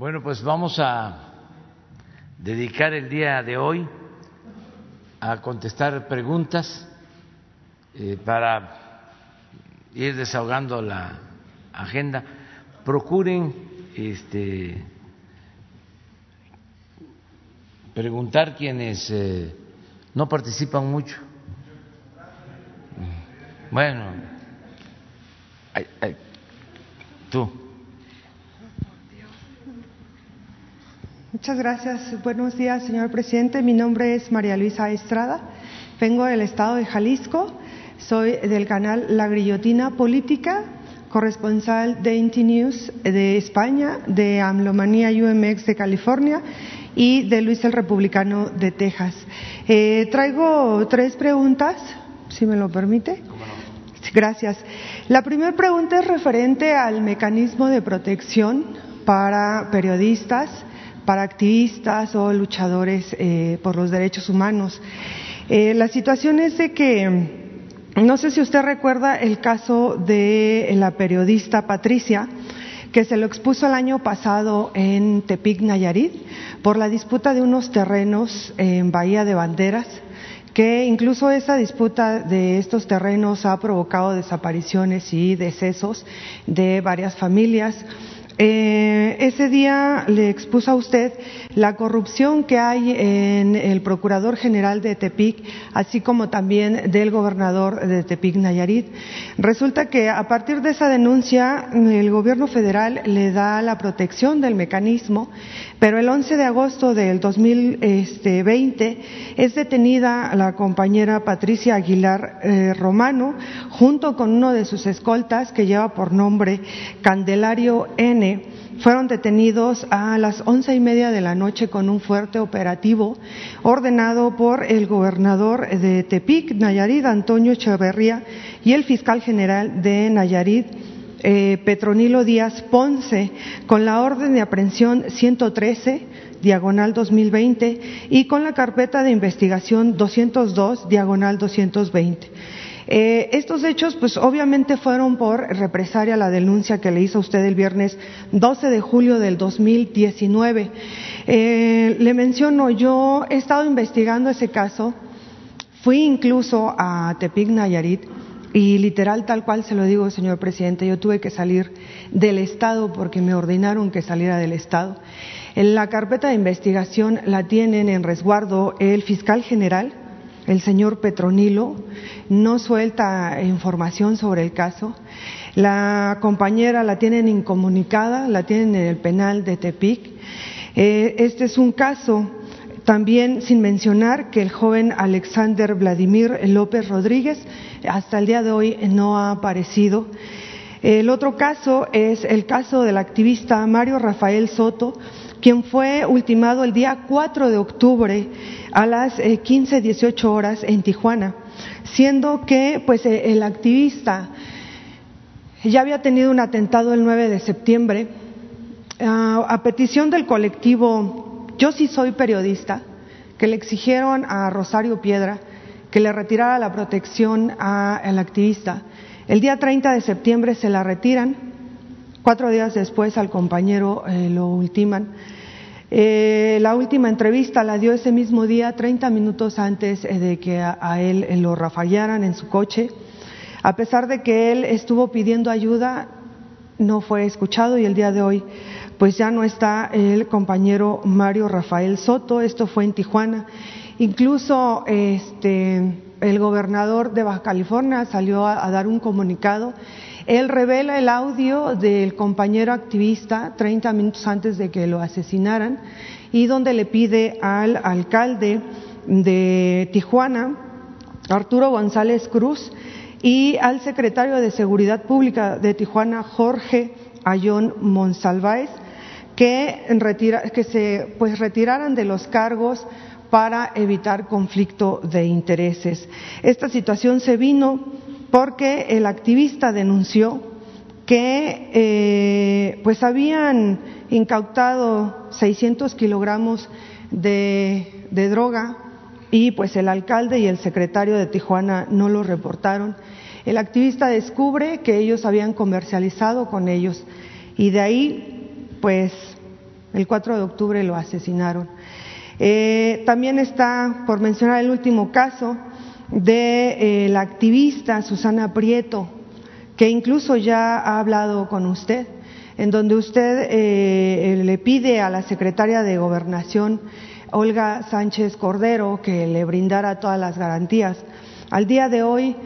Bueno, pues vamos a dedicar el día de hoy a contestar preguntas eh, para ir desahogando la agenda. Procuren este, preguntar quienes eh, no participan mucho. Bueno, tú. Muchas gracias. Buenos días, señor presidente. Mi nombre es María Luisa Estrada. Vengo del estado de Jalisco. Soy del canal La Grillotina Política, corresponsal de Inti News de España, de Amlomanía UMX de California y de Luis el Republicano de Texas. Eh, traigo tres preguntas, si me lo permite. Gracias. La primera pregunta es referente al mecanismo de protección para periodistas para activistas o luchadores eh, por los derechos humanos. Eh, la situación es de que, no sé si usted recuerda el caso de la periodista Patricia, que se lo expuso el año pasado en Tepic, Nayarit, por la disputa de unos terrenos en Bahía de Banderas, que incluso esa disputa de estos terrenos ha provocado desapariciones y decesos de varias familias. Eh, ese día le expuso a usted la corrupción que hay en el Procurador General de Tepic, así como también del gobernador de Tepic, Nayarit. Resulta que a partir de esa denuncia, el gobierno federal le da la protección del mecanismo, pero el 11 de agosto del 2020 es detenida la compañera Patricia Aguilar eh, Romano junto con uno de sus escoltas que lleva por nombre Candelario N fueron detenidos a las once y media de la noche con un fuerte operativo ordenado por el gobernador de Tepic, Nayarit, Antonio Echeverría, y el fiscal general de Nayarit, eh, Petronilo Díaz Ponce, con la orden de aprehensión 113, diagonal 2020, y con la carpeta de investigación 202, diagonal 220. Eh, estos hechos, pues obviamente fueron por represalia a la denuncia que le hizo usted el viernes 12 de julio del 2019. Eh, le menciono, yo he estado investigando ese caso, fui incluso a Tepic Nayarit y literal tal cual se lo digo, señor presidente, yo tuve que salir del Estado porque me ordenaron que saliera del Estado. En la carpeta de investigación la tienen en resguardo el fiscal general, el señor Petronilo, no suelta información sobre el caso. La compañera la tienen incomunicada, la tienen en el penal de Tepic. Eh, este es un caso también sin mencionar que el joven Alexander Vladimir López Rodríguez hasta el día de hoy no ha aparecido. El otro caso es el caso del activista Mario Rafael Soto, quien fue ultimado el día 4 de octubre a las 15, 18 horas en Tijuana, siendo que pues eh, el activista ya había tenido un atentado el 9 de septiembre ah, a petición del colectivo Yo sí soy periodista, que le exigieron a Rosario Piedra que le retirara la protección al activista. El día 30 de septiembre se la retiran, cuatro días después al compañero eh, lo ultiman. Eh, la última entrevista la dio ese mismo día, 30 minutos antes eh, de que a, él lo rafallaran en su coche. A pesar de que él estuvo pidiendo ayuda, no fue escuchado y el día de hoy pues ya no está el compañero Mario Rafael Soto, esto fue en Tijuana. Incluso este, el gobernador de Baja California salió a dar un comunicado él revela el audio del compañero activista 30 minutos antes de que lo asesinaran y donde le pide al alcalde de Tijuana, Arturo González Cruz, y al secretario de Seguridad Pública de Tijuana, Jorge Ayón Monsalváez, que, se pues, retiraran de los cargos para evitar conflicto de intereses. Esta situación se vino porque el activista denunció que eh, pues habían incautado 600 kilogramos de, droga y pues el alcalde y el secretario de Tijuana no lo reportaron. El activista descubre que ellos habían comercializado con ellos y de ahí pues El 4 de octubre lo asesinaron. Eh, también está, por mencionar el último caso, de eh, la activista Susana Prieto, que incluso ya ha hablado con usted, en donde usted eh, le pide a la secretaria de Gobernación, Olga Sánchez Cordero, que le brindara todas las garantías. Al día de hoy,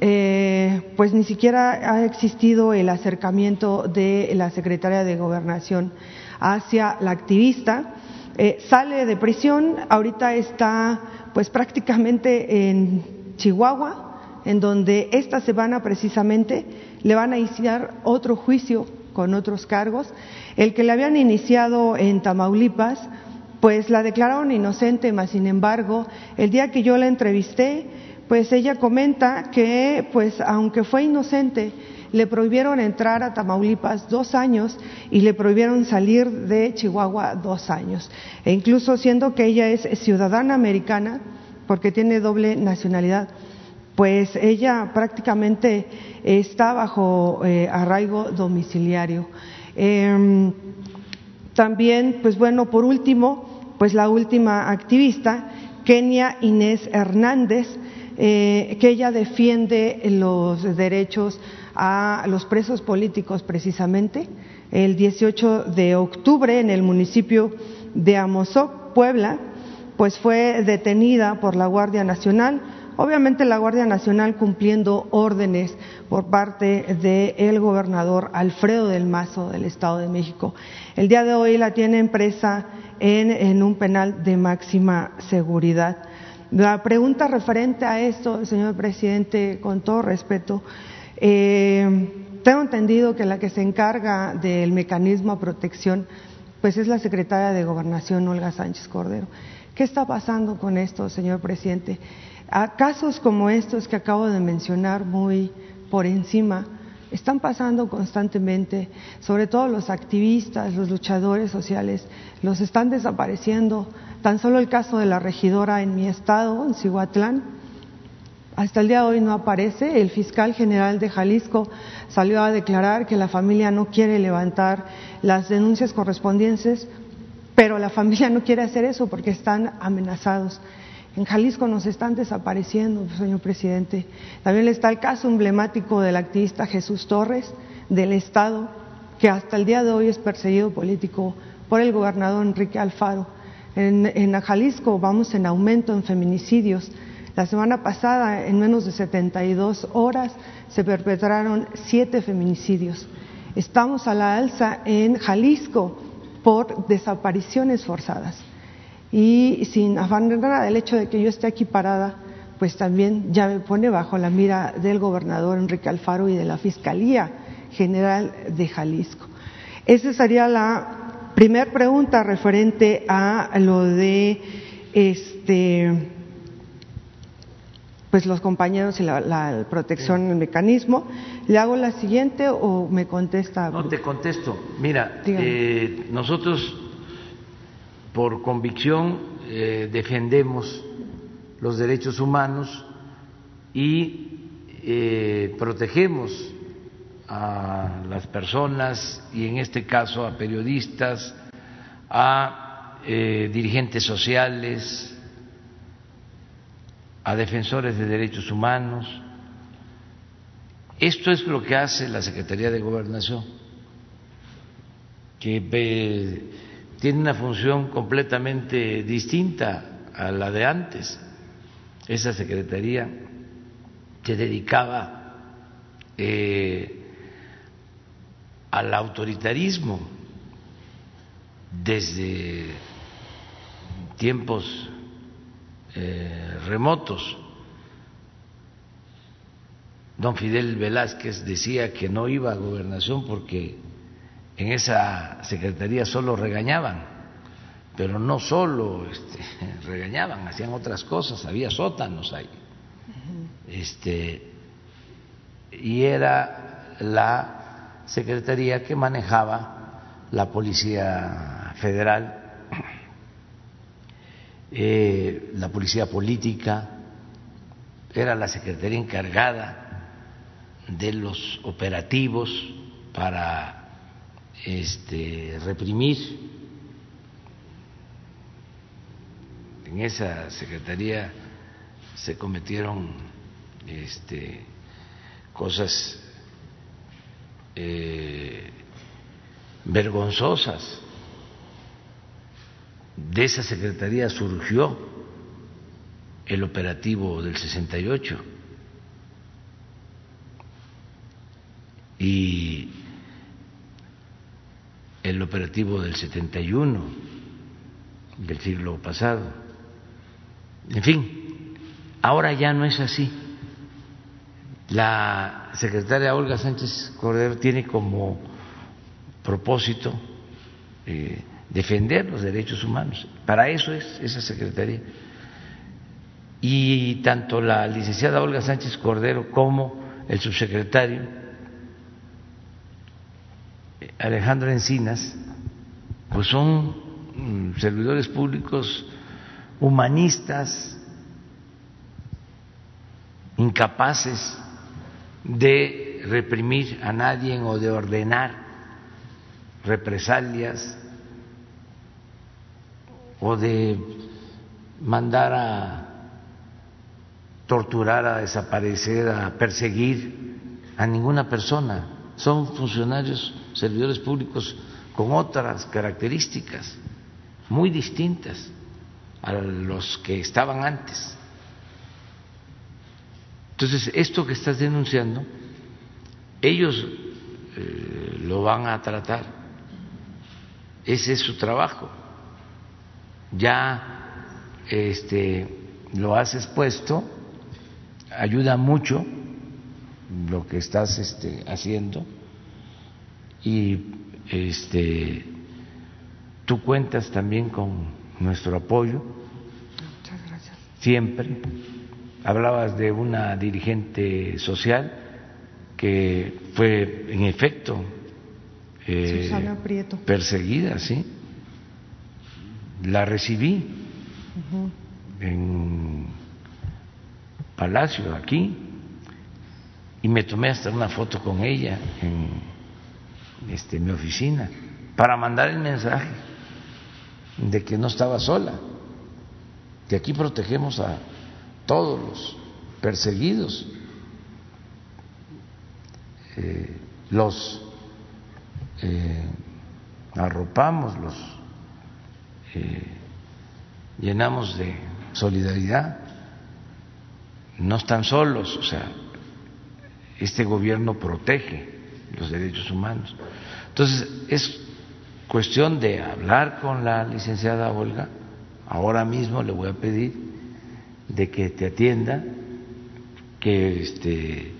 eh, pues ni siquiera ha existido el acercamiento de la secretaria de Gobernación hacia la activista. sale de prisión, ahorita está pues prácticamente en Chihuahua, en donde esta semana precisamente le van a iniciar otro juicio con otros cargos. El que le habían iniciado en Tamaulipas, pues la declararon inocente, mas sin embargo, el día que yo la entrevisté, pues ella comenta que, pues aunque fue inocente, le prohibieron entrar a Tamaulipas dos años y le prohibieron salir de Chihuahua dos años. E incluso siendo que ella es ciudadana americana, porque tiene doble nacionalidad, pues ella prácticamente está bajo eh, arraigo domiciliario. Em, también, pues bueno, por último, pues la última activista, Kenia Inés Hernández, eh, que ella defiende los derechos a los presos políticos precisamente. El 18 de octubre en el municipio de Amozoc, Puebla, pues fue detenida por la Guardia Nacional. Obviamente la Guardia Nacional cumpliendo órdenes por parte del gobernador Alfredo del Mazo del Estado de México. El día de hoy la tiene presa en, un penal de máxima seguridad. La pregunta referente a esto, señor presidente, con todo respeto, eh, tengo entendido que la que se encarga del mecanismo de protección, pues es la secretaria de Gobernación, Olga Sánchez Cordero. ¿Qué está pasando con esto, señor presidente? A casos como estos que acabo de mencionar muy por encima, están pasando constantemente, sobre todo los activistas, los luchadores sociales, los están desapareciendo. Tan solo el caso de la regidora en mi estado, en Cihuatlán, hasta el día de hoy no aparece. El fiscal general de Jalisco salió a declarar que la familia no quiere levantar las denuncias correspondientes pero la familia no quiere hacer eso porque están amenazados. En Jalisco nos están desapareciendo, señor presidente. También está el caso emblemático del activista Jesús Torres del Estado, que hasta el día de hoy es perseguido político por el gobernador Enrique Alfaro. En, en Jalisco vamos en aumento en feminicidios. La semana pasada, en menos de 72 horas, se perpetraron siete feminicidios. Estamos a la alza en Jalisco por desapariciones forzadas. Y sin nada, el hecho de que yo esté aquí parada, pues también ya me pone bajo la mira del gobernador Enrique Alfaro y de la Fiscalía General de Jalisco. Esa sería la primera pregunta referente a lo de este pues los compañeros y la, protección, el mecanismo. ¿Le hago la siguiente o me contesta? No, te contesto. Mira, eh, nosotros por convicción eh, defendemos los derechos humanos y eh, protegemos a las personas y en este caso a periodistas, a dirigentes sociales, a defensores de derechos humanos. Esto es lo que hace la Secretaría de Gobernación, que tiene una función completamente distinta a la de antes. Esa Secretaría se dedicaba eh, al autoritarismo desde tiempos eh, remotos. Don Fidel Velázquez decía que no iba a gobernación porque en esa secretaría solo regañaban, pero no solo este, regañaban, hacían otras cosas, había sótanos ahí. Este, y era la secretaría que manejaba la Policía Federal eh, la policía política, era la secretaría encargada de los operativos para este, reprimir. En esa secretaría se cometieron este, cosas eh, vergonzosas. De esa secretaría surgió el operativo del 68 y el operativo del 71 del siglo pasado. En fin, ahora ya no es así. La secretaria Olga Sánchez Cordero tiene como propósito eh, defender los derechos humanos. Para eso es esa secretaría. Y tanto la licenciada Olga Sánchez Cordero como el subsecretario Alejandro Encinas, pues son mm, servidores públicos humanistas, incapaces de reprimir a nadie o de ordenar represalias o de mandar a torturar, a desaparecer, a perseguir a ninguna persona. Son funcionarios, servidores públicos con otras características muy distintas a los que estaban antes. Entonces, esto que estás denunciando, ellos eh, lo van a tratar. Ese es su trabajo. Ya este, lo has expuesto, ayuda mucho lo que estás este, haciendo y este, tú cuentas también con nuestro apoyo. Muchas gracias. Siempre hablabas de una dirigente social que fue en efecto eh, perseguida, sí. La recibí en Palacio, aquí, y me tomé hasta una foto con ella en este, mi oficina para mandar el mensaje de que no estaba sola, que aquí protegemos a todos los perseguidos, eh, los eh, arropamos, los llenamos de solidaridad, no están solos, o sea, este gobierno protege los derechos humanos. Entonces, es cuestión de hablar con la licenciada Olga, ahora mismo le voy a pedir de que te atienda, que este,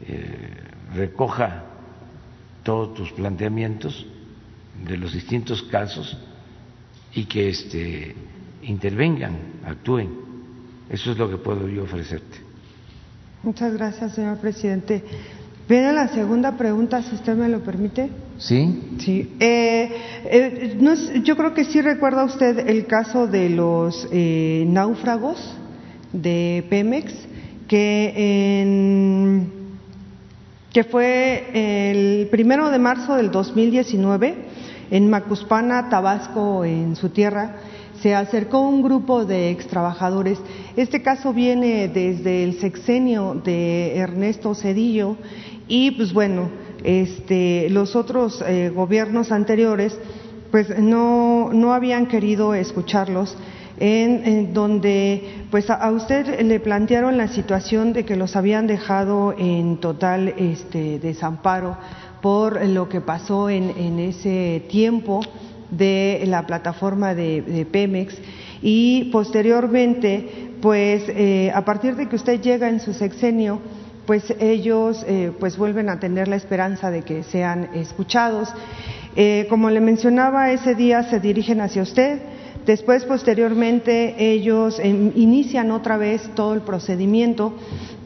eh, recoja todos tus planteamientos de los distintos casos y que este, intervengan, actúen. Eso es lo que puedo yo ofrecerte. Muchas gracias, señor presidente. Viene la segunda pregunta, si usted me lo permite. Sí. Sí. Eh, eh, yo creo que sí recuerda usted el caso de los eh, náufragos de Pemex, que, en, que fue el primero de marzo del 2019 en Macuspana, Tabasco, en su tierra se acercó un grupo de extrabajadores. Este caso viene desde el sexenio de Ernesto Cedillo y pues bueno, este, los otros eh, gobiernos anteriores pues no, no habían querido escucharlos. En, donde pues a, usted le plantearon la situación de que los habían dejado en total este, desamparo por lo que pasó en, ese tiempo de la plataforma de, Pemex y posteriormente, pues eh, a partir de que usted llega en su sexenio, pues ellos eh, pues vuelven a tener la esperanza de que sean escuchados. Eh, como le mencionaba, ese día se dirigen hacia usted, después posteriormente ellos em, inician otra vez todo el procedimiento,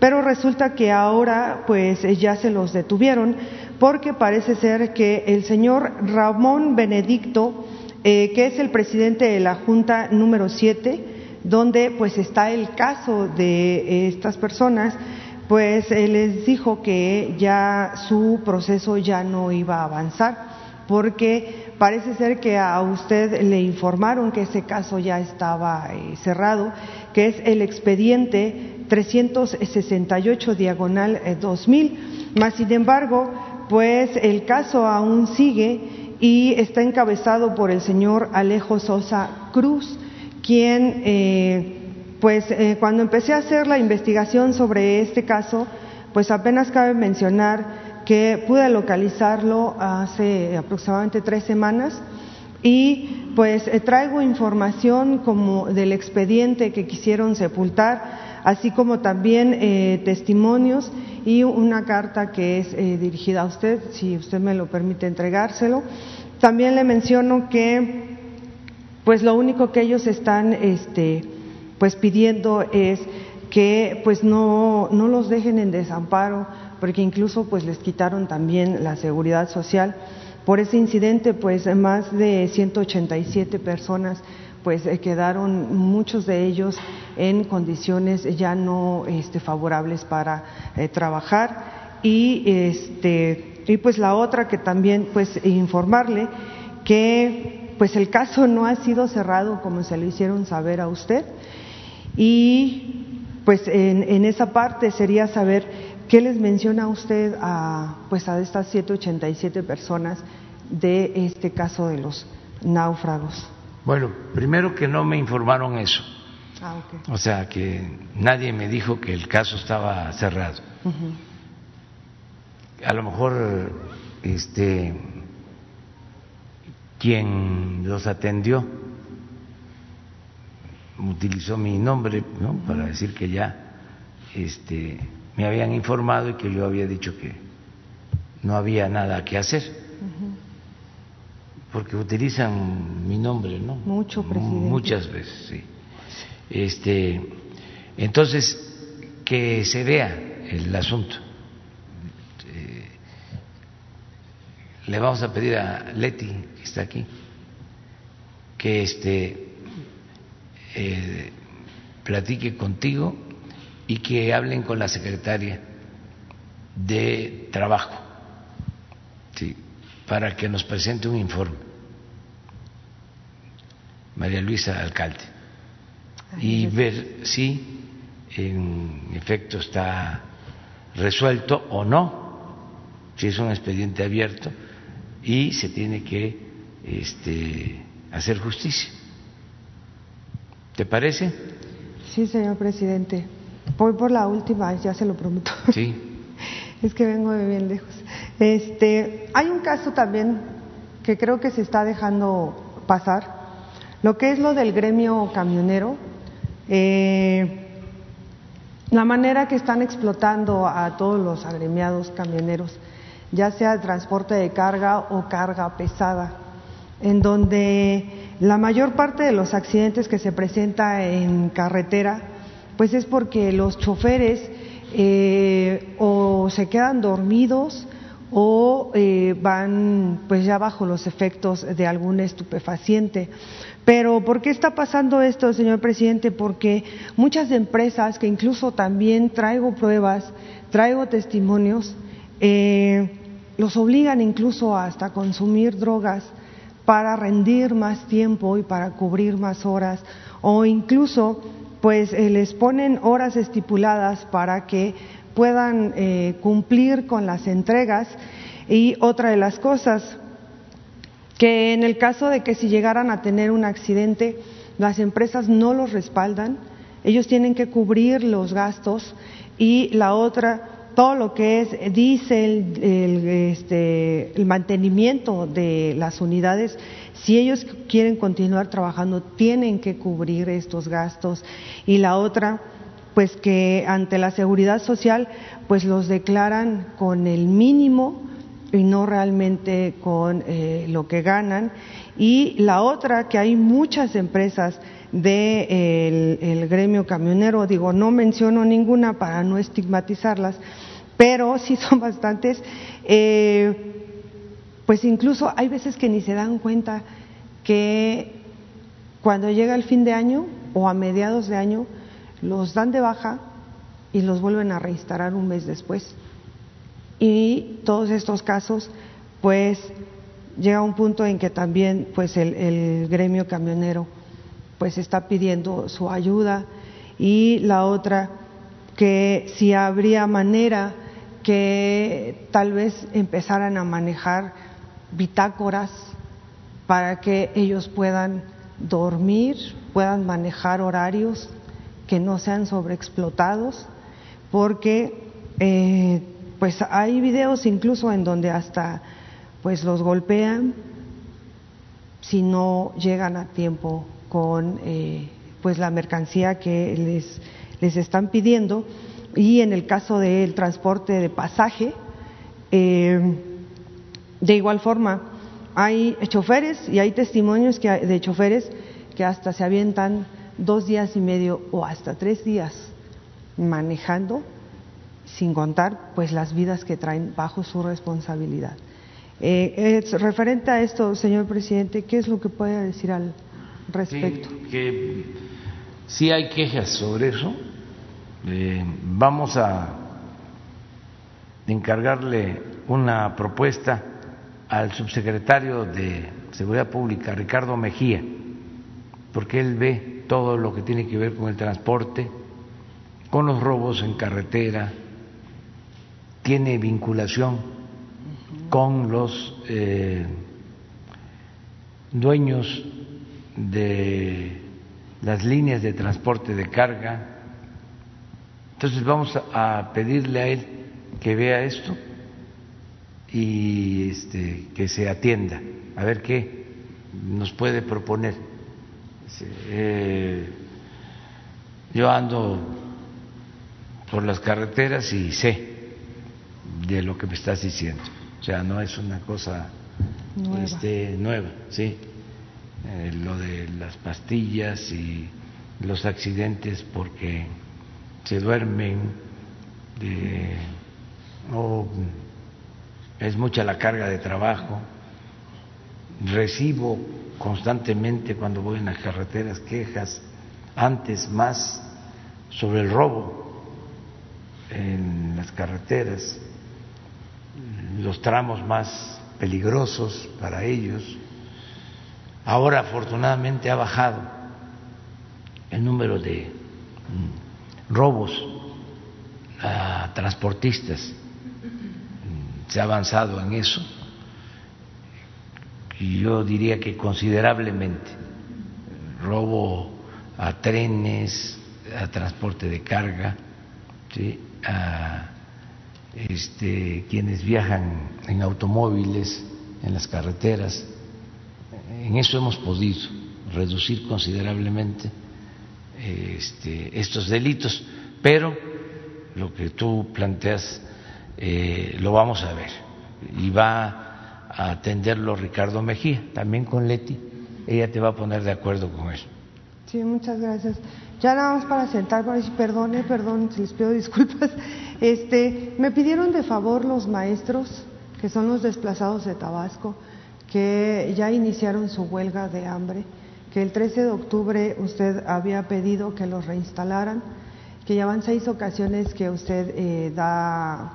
pero resulta que ahora pues ya se los detuvieron porque parece ser que el señor Ramón Benedicto, eh, que es el presidente de la Junta número 7, donde pues está el caso de estas personas, pues les dijo que ya su proceso ya no iba a avanzar porque parece ser que a usted le informaron que ese caso ya estaba eh, cerrado, que es el expediente 368 diagonal 2000. Eh, Más sin embargo, pues el caso aún sigue y está encabezado por el señor Alejo Sosa Cruz, quien, eh, pues cuando empecé a hacer la investigación sobre este caso, pues apenas cabe mencionar que pude localizarlo hace aproximadamente tres semanas y pues eh, traigo información como del expediente que quisieron sepultar, así como también eh, testimonios y una carta que es eh, dirigida a usted, si usted me lo permite entregárselo. También le menciono que pues lo único que ellos están este, pues pidiendo es que pues no, no los dejen en desamparo porque incluso pues les quitaron también la seguridad social. Por ese incidente pues más de 187 personas pues eh, quedaron muchos de ellos en condiciones ya no este, favorables para eh, trabajar y este y pues la otra que también pues informarle que pues el caso no ha sido cerrado como se lo hicieron saber a usted y pues en, en esa parte sería saber ¿Qué les menciona usted a, pues a estas 187 personas de este caso de los náufragos? Bueno, primero que no me informaron eso. Ah, okay. O sea, que nadie me dijo que el caso estaba cerrado. A lo mejor este quien los atendió utilizó mi nombre ¿no? para decir que ya este me habían informado y que yo había dicho que no había nada que hacer. Porque utilizan mi nombre, ¿no? Mucho, presidente. Muchas veces, sí. Este, entonces, que se vea el asunto. Eh, le vamos a pedir a Leti, que está aquí, que este, eh, platique contigo y que hablen con la secretaria de Trabajo ¿sí? para que nos presente un informe. María Luisa Alcalde. Y ver si en efecto está resuelto o no, si es un expediente abierto y se tiene que este, hacer justicia. ¿Te parece? Sí, señor presidente. Voy por la última, ya se lo prometo. Sí. es que vengo de bien lejos. Este, hay un caso también que creo que se está dejando pasar, lo que es lo del gremio camionero, eh, la manera que están explotando a todos los agremiados camioneros, ya sea transporte de carga o carga pesada, en donde la mayor parte de los accidentes que se presenta en carretera pues es porque los choferes eh, o se quedan dormidos o eh, van pues ya bajo los efectos de algún estupefaciente. Pero ¿por qué está pasando esto, señor presidente? Porque muchas empresas, que incluso también traigo pruebas, traigo testimonios, eh, los obligan incluso hasta consumir drogas para rendir más tiempo y para cubrir más horas o incluso pues eh, les ponen horas estipuladas para que puedan eh, cumplir con las entregas y otra de las cosas que en el caso de que si llegaran a tener un accidente las empresas no los respaldan ellos tienen que cubrir los gastos y la otra todo lo que es diésel, el, este, el mantenimiento de las unidades, si ellos quieren continuar trabajando, tienen que cubrir estos gastos. Y la otra, pues que ante la seguridad social, pues los declaran con el mínimo y no realmente con eh, lo que ganan. Y la otra, que hay muchas empresas del el gremio camionero, digo, no menciono ninguna para no estigmatizarlas, pero sí son bastantes. Eh, pues incluso hay veces que ni se dan cuenta que cuando llega el fin de año o a mediados de año los dan de baja y los vuelven a reinstalar un mes después. Y todos estos casos, pues llega un punto en que también pues el, gremio camionero pues está pidiendo su ayuda. Y la otra que si habría manera que tal vez empezaran a manejar bitácoras para que ellos puedan dormir, puedan manejar horarios que no sean sobreexplotados, porque eh, pues hay videos incluso en donde hasta pues los golpean si no llegan a tiempo con eh, pues la mercancía que les, les están pidiendo. Y en el caso del transporte de pasaje eh, de igual forma hay choferes y hay testimonios que, de choferes que hasta se avientan dos días y medio o hasta tres días manejando sin contar pues las vidas que traen bajo su responsabilidad. Eh, referente a esto, señor presidente, ¿qué es lo que puede decir al respecto? Sí, que sí hay quejas sobre eso. Eh, vamos a encargarle una propuesta al subsecretario de Seguridad Pública, Ricardo Mejía, porque él ve todo lo que tiene que ver con el transporte, con los robos en carretera, tiene vinculación con los eh, dueños de las líneas de transporte de carga. Entonces vamos a pedirle a él que vea esto y este, que se atienda, a ver qué nos puede proponer. Eh, yo ando por las carreteras y sé de lo que me estás diciendo. O sea, no es una cosa nueva, este, nueva ¿sí? Eh, lo de las pastillas y los accidentes porque se duermen de, o es mucha la carga de trabajo. Recibo constantemente cuando voy en las carreteras quejas, antes más sobre el robo en las carreteras los tramos más peligrosos para ellos. Ahora afortunadamente ha bajado el número de mm, robos a transportistas. Se ha avanzado en eso yo diría que considerablemente. Robo a trenes, a transporte de carga, ¿sí? a este, quienes viajan en automóviles, en las carreteras. En eso hemos podido reducir considerablemente este, estos delitos, pero lo que tú planteas eh, lo vamos a ver y va a atenderlo Ricardo Mejía, también con Leti, ella te va a poner de acuerdo con él. Sí, muchas gracias. Ya nada más para sentar, para decir, perdone, perdón, les pido disculpas. Este, me pidieron de favor los maestros, que son los desplazados de Tabasco, que ya iniciaron su huelga de hambre, que el 13 de octubre usted había pedido que los reinstalaran, que ya van seis ocasiones que usted eh, da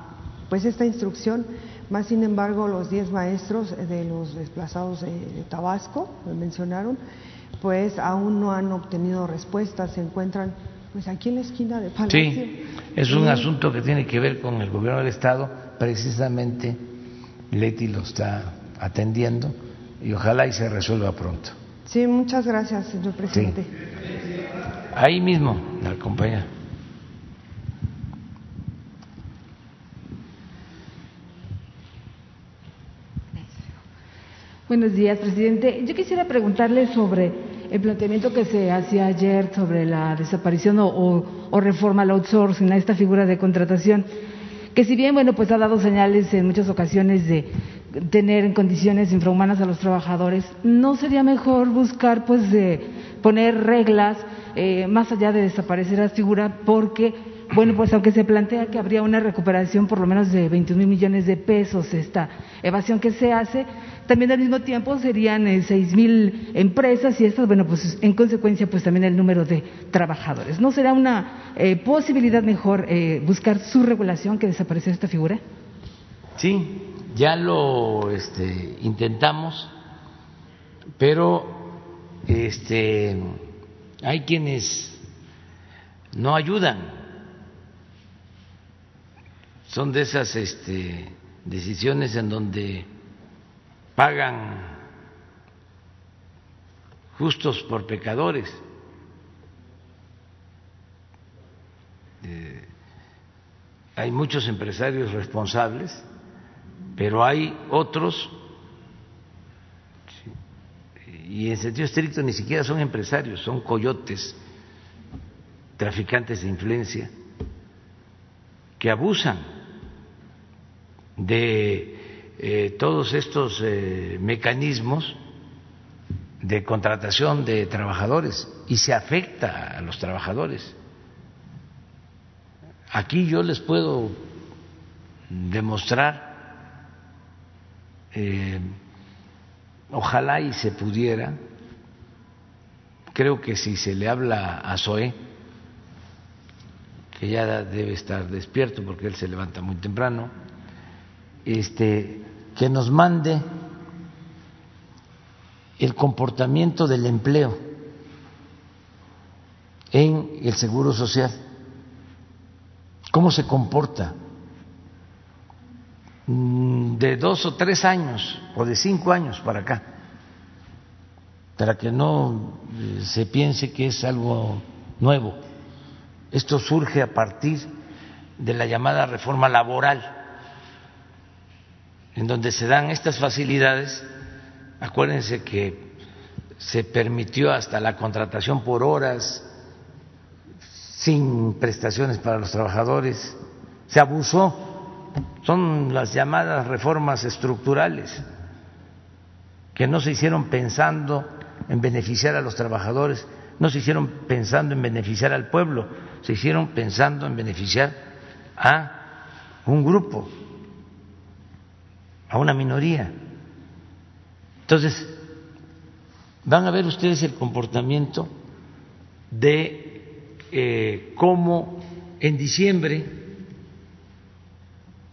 pues esta instrucción, más sin embargo los diez maestros de los desplazados de, de Tabasco, me mencionaron, pues aún no han obtenido respuestas, se encuentran pues aquí en la esquina de Palacio. Sí, es un asunto que tiene que ver con el gobierno del Estado, precisamente Leti lo está atendiendo y ojalá y se resuelva pronto. Sí, muchas gracias, señor presidente. Ahí mismo, la compañera. Buenos días, presidente. Yo quisiera preguntarle sobre el planteamiento que se hacía ayer sobre la desaparición o, reforma al outsourcing, a esta figura de contratación, que si bien, bueno, pues ha dado señales en muchas ocasiones de tener en condiciones infrahumanas a los trabajadores, ¿no sería mejor buscar, pues, de poner reglas eh, más allá de desaparecer la figura? Porque bueno, pues aunque se plantea que habría una recuperación por lo menos de 21 mil millones de pesos, esta evasión que se hace, también al mismo tiempo serían eh, seis mil empresas y estas, bueno, pues en consecuencia, pues también el número de trabajadores. ¿No será una eh, posibilidad mejor eh, buscar su regulación que desaparecer esta figura? Sí, ya lo este, intentamos, pero este, hay quienes no ayudan. Son de esas este, decisiones en donde pagan justos por pecadores. Eh, hay muchos empresarios responsables, pero hay otros, y en sentido estricto ni siquiera son empresarios, son coyotes, traficantes de influencia, que abusan de eh, todos estos eh, mecanismos de contratación de trabajadores y se afecta a los trabajadores. Aquí yo les puedo demostrar, eh, ojalá y se pudiera, creo que si se le habla a Zoé, que ya debe estar despierto porque él se levanta muy temprano, este, que nos mande el comportamiento del empleo en el Seguro Social. Cómo se comporta mm, de dos o tres años o de cinco años para acá, para que no eh, se piense que es algo nuevo. Esto surge a partir de la llamada reforma laboral, en donde se dan estas facilidades. Acuérdense que se permitió hasta la contratación por horas, sin prestaciones para los trabajadores, se abusó, son las llamadas reformas estructurales que no se hicieron pensando en beneficiar a los trabajadores, no se hicieron pensando en beneficiar al pueblo, se hicieron pensando en beneficiar a un grupo, a una minoría. Entonces, van a ver ustedes el comportamiento de eh, cómo en diciembre,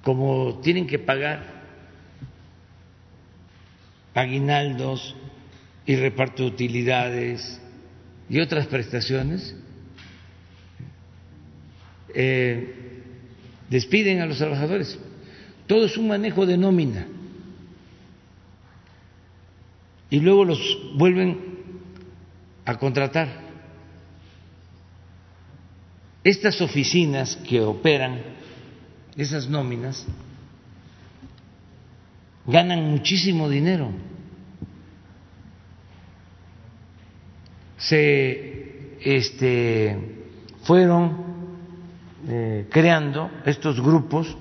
como tienen que pagar aguinaldos y reparto de utilidades y otras prestaciones, eh, despiden a los trabajadores. Todo es un manejo de nómina. Y luego los vuelven a contratar. Estas oficinas que operan esas nóminas ganan muchísimo dinero. Se este, fueron eh, creando estos grupos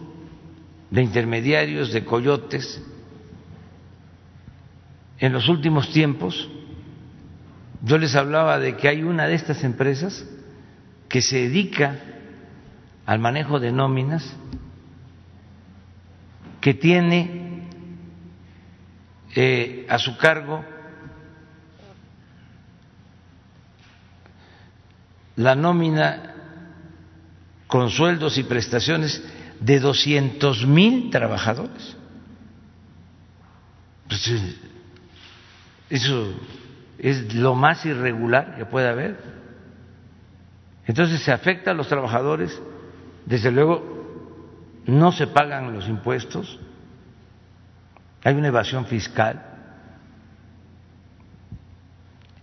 de intermediarios, de coyotes. En los últimos tiempos, yo les hablaba de que hay una de estas empresas que se dedica al manejo de nóminas, que tiene eh, a su cargo la nómina con sueldos y prestaciones de doscientos mil trabajadores. Pues, eh, eso es lo más irregular que puede haber. Entonces se afecta a los trabajadores, desde luego no se pagan los impuestos, hay una evasión fiscal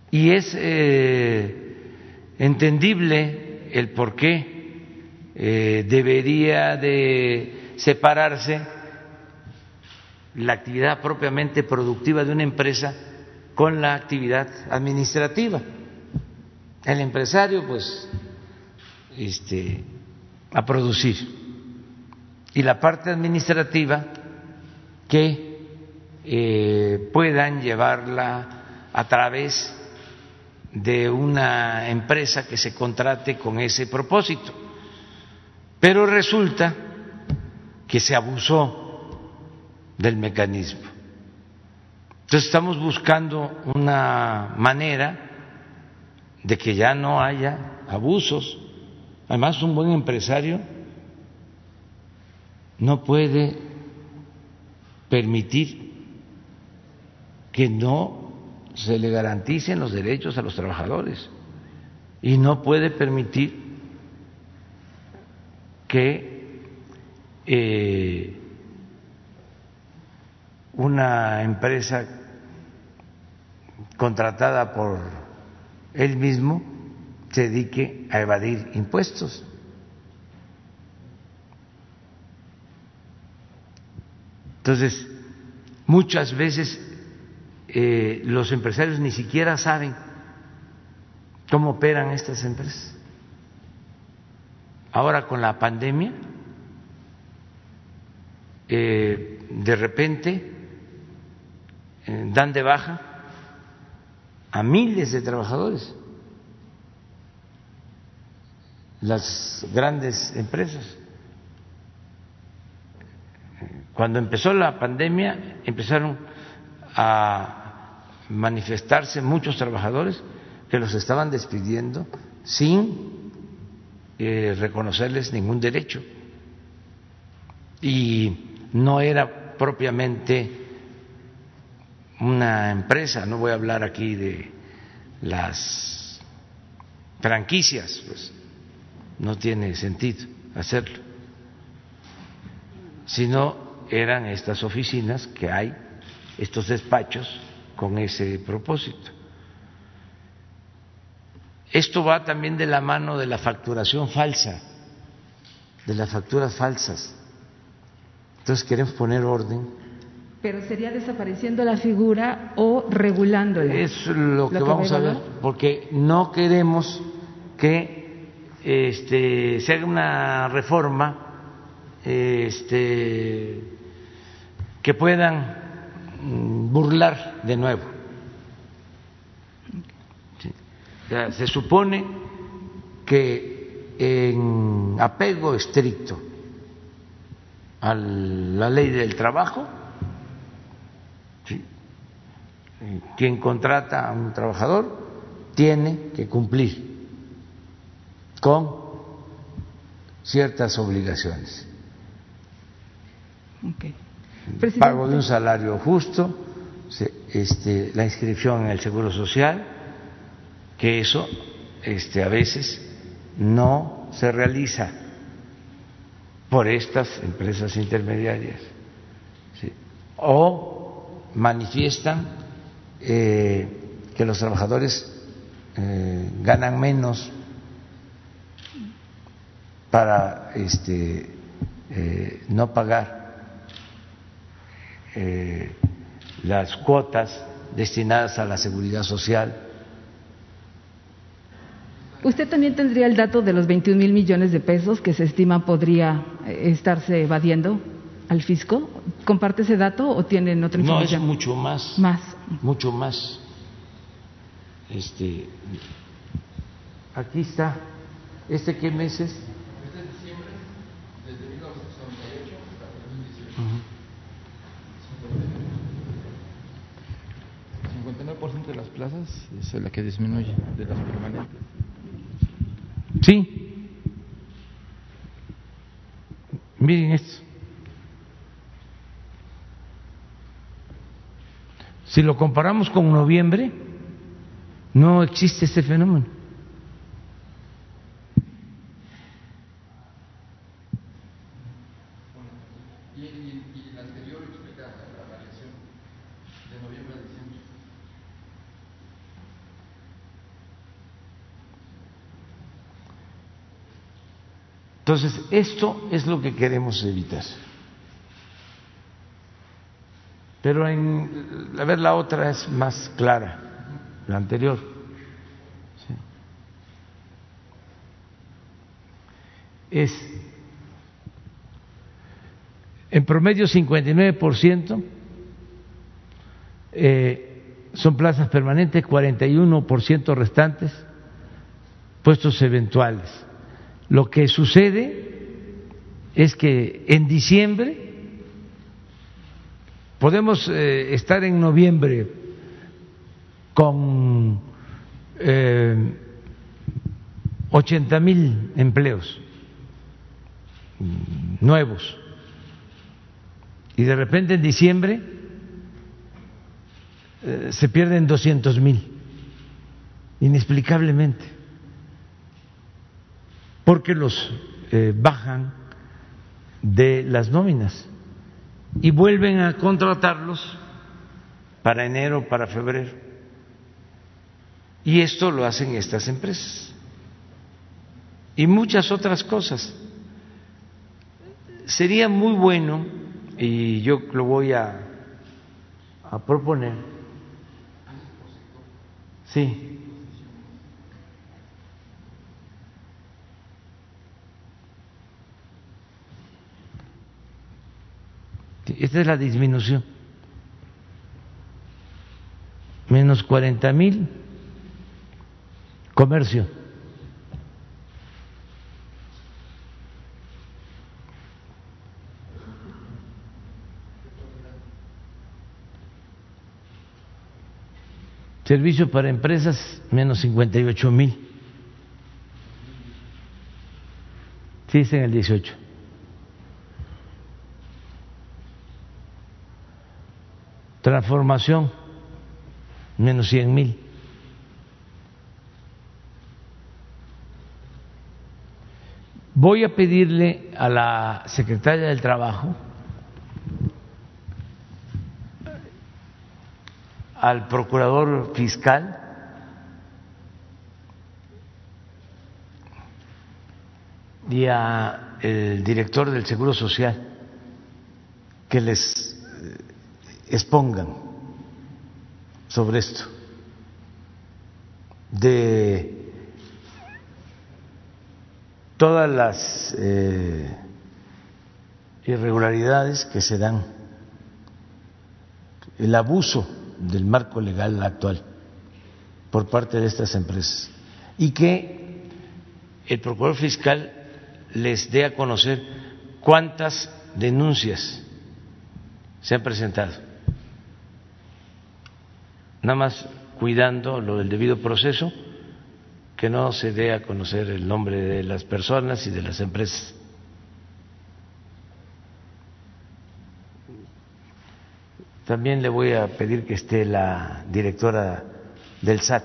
y es eh, entendible el por qué eh, debería de separarse la actividad propiamente productiva de una empresa con la actividad administrativa. El empresario, pues, este, a producir y la parte administrativa que eh, puedan llevarla a través de una empresa que se contrate con ese propósito. Pero resulta que se abusó del mecanismo. Entonces estamos buscando una manera de que ya no haya abusos Además, un buen empresario no puede permitir que no se le garanticen los derechos a los trabajadores y no puede permitir que eh, una empresa contratada por él mismo se dedique a evadir impuestos. Entonces, muchas veces eh, los empresarios ni siquiera saben cómo operan estas empresas. Ahora con la pandemia, eh, de repente eh, dan de baja a miles de trabajadores las grandes empresas. Cuando empezó la pandemia empezaron a manifestarse muchos trabajadores que los estaban despidiendo sin eh, reconocerles ningún derecho. Y no era propiamente una empresa, no voy a hablar aquí de las franquicias, pues no tiene sentido hacerlo, sino eran estas oficinas que hay, estos despachos con ese propósito. Esto va también de la mano de la facturación falsa, de las facturas falsas. Entonces queremos poner orden. Pero sería desapareciendo la figura o regulándola. Es lo que, vamos a ver, porque no queremos que este, se haga una reforma este, que puedan mm, burlar de nuevo. Se supone que en apego estricto a la ley del trabajo, quien contrata a un trabajador tiene que cumplir con ciertas obligaciones. Pago de un salario justo, este, la inscripción en el Seguro Social, que eso este, a veces no se realiza por estas empresas intermediarias. O manifiestan eh, que los trabajadores eh, ganan menos para este, eh, no pagar las cuotas destinadas a la seguridad social. ¿Usted también tendría el dato de los 21 mil millones de pesos que se estima podría eh, estarse evadiendo al fisco? ¿Comparte ese dato o tienen otra información? No, es mucho más. Más. Mucho más. Este, aquí está. ¿Este qué meses? Desde diciembre, desde 1998 hasta 2018. 59% de las plazas es la que disminuye de las permanentes. Sí. Miren esto. Si lo comparamos con noviembre, no existe este fenómeno. Entonces, esto es lo que queremos evitar. Pero en, a ver, la otra es más clara, la anterior. Es en promedio 59% eh, son plazas permanentes, 41% restantes puestos eventuales. Lo que sucede es que en diciembre podemos eh, estar en noviembre con eh, 80 mil empleos nuevos. Y de repente en diciembre eh, se pierden 200 mil, inexplicablemente, porque los eh, bajan de las nóminas y vuelven a contratarlos para enero, para febrero. Y esto lo hacen estas empresas. Y muchas otras cosas. Sería muy bueno, y yo lo voy a, a proponer, sí, Esta es la disminución. Menos 40 mil comercio. Servicio para empresas, menos 58 mil. Sí, es en el 18. Transformación, menos 100 mil. Voy a pedirle a la secretaria del Trabajo, al procurador fiscal, y al director del Seguro Social que les expongan sobre esto, de todas las eh, irregularidades que se dan, el abuso del marco legal actual por parte de estas empresas y que el procurador fiscal les dé a conocer cuántas denuncias se han presentado nada más cuidando lo del debido proceso, que no se dé a conocer el nombre de las personas y de las empresas. También le voy a pedir que esté la directora del SAT.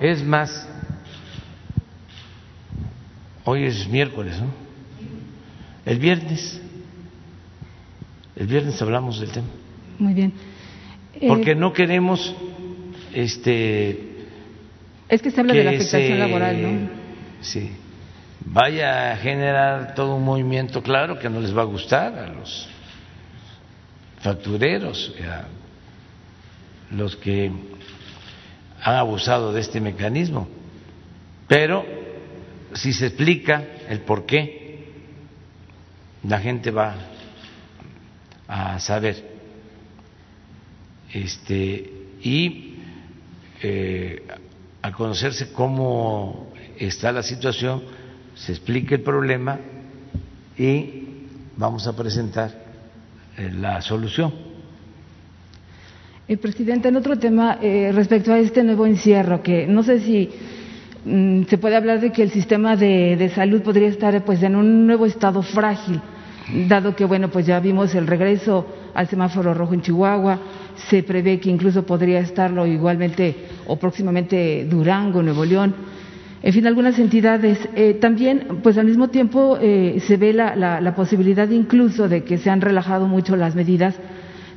Es más, hoy es miércoles, ¿no? El viernes el viernes hablamos del tema. Muy bien. Porque eh, no queremos este es que se habla de la afectación laboral, ¿no? Sí. Vaya a generar todo un movimiento, claro, que no les va a gustar a los factureros, a los que han abusado de este mecanismo. Pero si se explica el por qué, la gente va a saber. Este, y eh, al conocerse cómo está la situación, se explica el problema y vamos a presentar eh, la solución. El presidente, en otro tema, eh, respecto a este nuevo encierro, que no sé si mm, se puede hablar de que el sistema de, de salud podría estar pues en un nuevo estado frágil dado que bueno pues ya vimos el regreso al semáforo rojo en Chihuahua, se prevé que incluso podría estarlo igualmente o próximamente Durango, Nuevo León, en fin, algunas entidades. Eh, también, pues al mismo tiempo eh, se ve la, la, posibilidad incluso de que se han relajado mucho las medidas,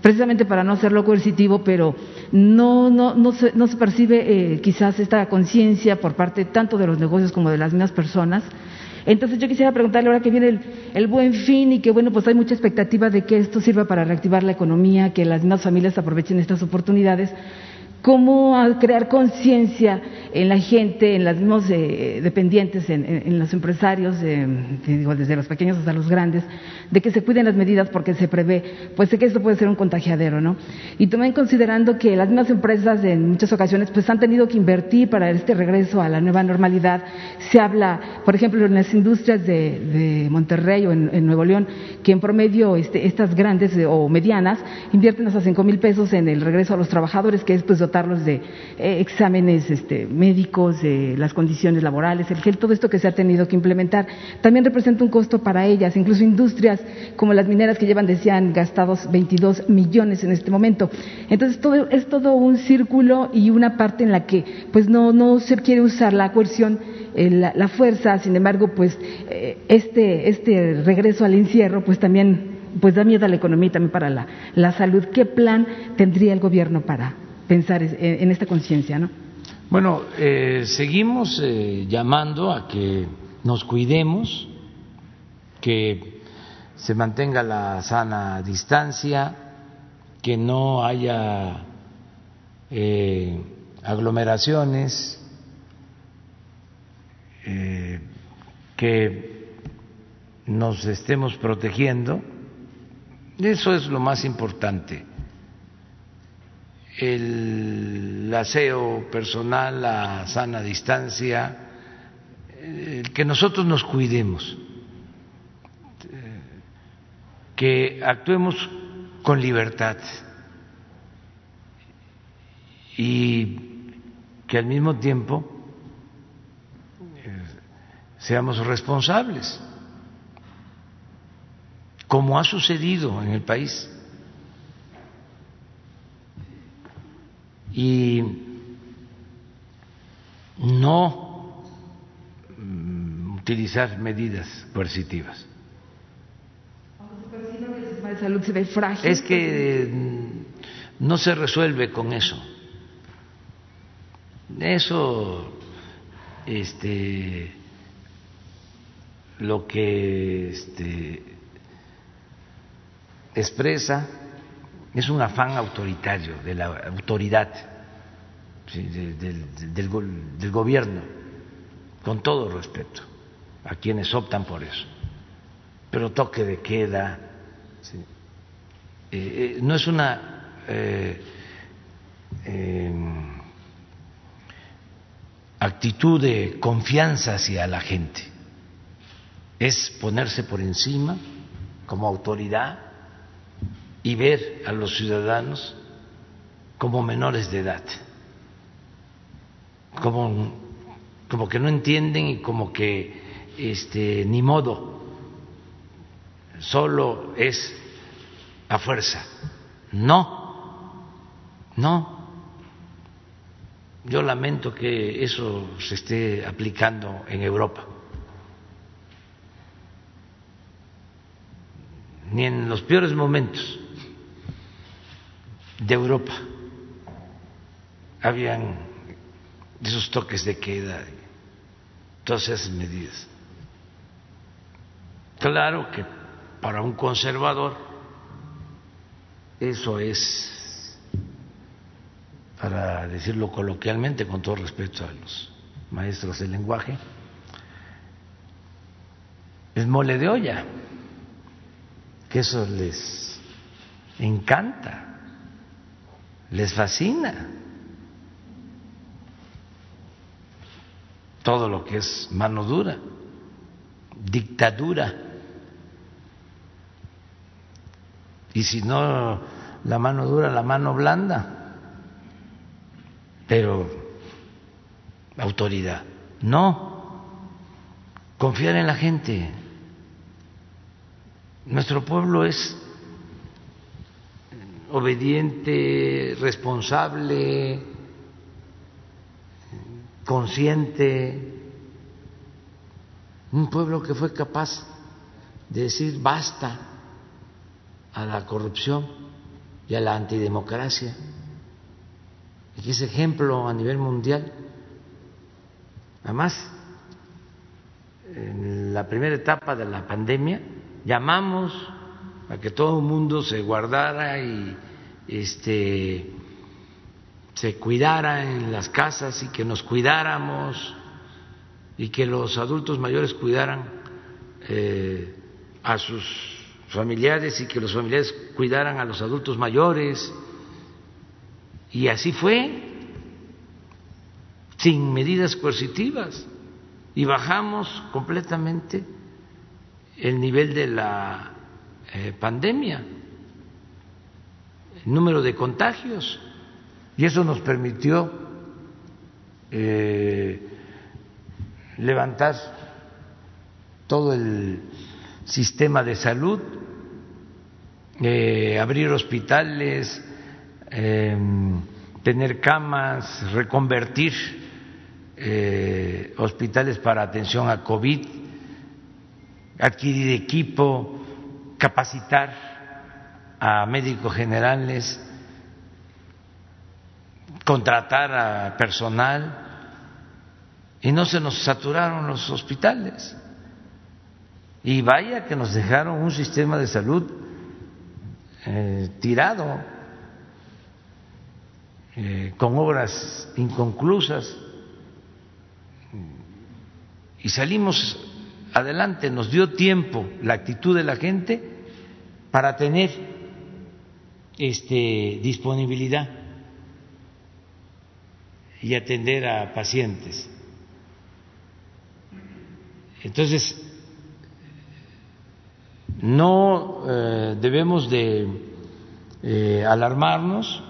precisamente para no hacerlo coercitivo, pero no, no, no, se, no se percibe eh, quizás esta conciencia por parte tanto de los negocios como de las mismas personas entonces yo quisiera preguntarle ahora que viene el, buen fin y que bueno, pues hay mucha expectativa de que esto sirva para reactivar la economía, que las mismas familias aprovechen estas oportunidades cómo crear conciencia en la gente, en los mismos eh, dependientes, en, los empresarios, eh, digo, desde los pequeños hasta los grandes, de que se cuiden las medidas porque se prevé, pues sé que esto puede ser un contagiadero, ¿no? Y también considerando que las mismas empresas en muchas ocasiones pues han tenido que invertir para este regreso a la nueva normalidad. Se habla, por ejemplo, en las industrias de, Monterrey o en, Nuevo León, que en promedio este, estas grandes eh, o medianas invierten hasta cinco mil pesos en el regreso a los trabajadores, que es pues dotarlos de exámenes este, médicos, las condiciones laborales, el gel, todo esto que se ha tenido que implementar, también representa un costo para ellas, incluso industrias como las mineras que llevan, decían, gastados 22 millones en este momento. Entonces, todo, es todo un círculo y una parte en la que pues no, no se quiere usar la coerción, eh, la, fuerza, sin embargo, pues eh, este, este regreso al encierro, pues también pues da miedo a la economía y también para la, la salud. ¿Qué plan tendría el gobierno para pensar en esta conciencia, no? Bueno, eh, seguimos eh, llamando a que nos cuidemos, que se mantenga la sana distancia, que no haya eh, aglomeraciones, que nos estemos protegiendo. Eso es lo más importante el aseo personal, la sana distancia, que nosotros nos cuidemos, que actuemos con libertad y que al mismo tiempo eh, seamos responsables, como ha sucedido en el país. Y no utilizar medidas coercitivas. Es que mm, no se resuelve con eso. Eso, este, lo que este, expresa es un afán autoritario de la autoridad del, gobierno, con todo respeto a quienes optan por eso. Pero toque de queda eh, eh, no es una eh, em, actitud de confianza hacia la gente, es ponerse por encima como autoridad y ver a los ciudadanos como menores de edad, como, como que no entienden y como que este, ni modo, solo es a fuerza. No, no. Yo lamento que eso se esté aplicando en Europa. Ni en los peores momentos de Europa habían esos toques de queda, todas esas medidas. Claro que para un conservador eso es, para decirlo coloquialmente, con todo respeto a los maestros del lenguaje, es mole de olla, que eso les encanta les fascina todo lo que es mano dura, dictadura. Y si no la mano dura, la mano blanda, pero autoridad. No, confiar en la gente. Nuestro pueblo es obediente, responsable, consciente, un pueblo que fue capaz de decir basta a la corrupción y a la antidemocracia, y que es ejemplo a nivel mundial. Además, en la primera etapa de la pandemia llamamos a que todo el mundo se guardara y este se cuidara en las casas y que nos cuidáramos y que los adultos mayores cuidaran eh, a sus familiares y que los familiares cuidaran a los adultos mayores. Y así fue, sin medidas coercitivas. Y bajamos completamente el nivel de la eh, pandemia, número de contagios, y eso nos permitió eh, levantar todo el sistema de salud, eh, abrir hospitales, em, tener camas, reconvertir hospitales para atención a COVID, adquirir equipo, capacitar a médicos generales, contratar a personal y no se nos saturaron los hospitales. Y vaya que nos dejaron un sistema de salud eh, tirado, eh, con obras inconclusas. Y salimos adelante, nos dio tiempo la actitud de la gente para tener este, disponibilidad y atender a pacientes. Entonces, no eh, debemos de eh, alarmarnos,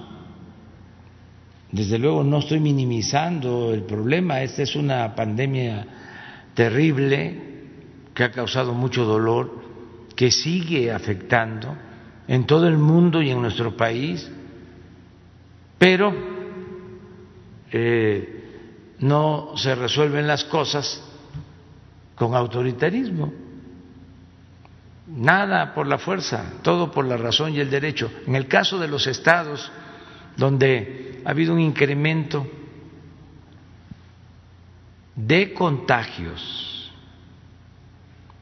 desde luego no estoy minimizando el problema, esta es una pandemia terrible que ha causado mucho dolor, que sigue afectando en todo el mundo y en nuestro país, pero eh, no se resuelven las cosas con autoritarismo. Nada por la fuerza, todo por la razón y el derecho. En el caso de los estados donde ha habido un incremento de contagios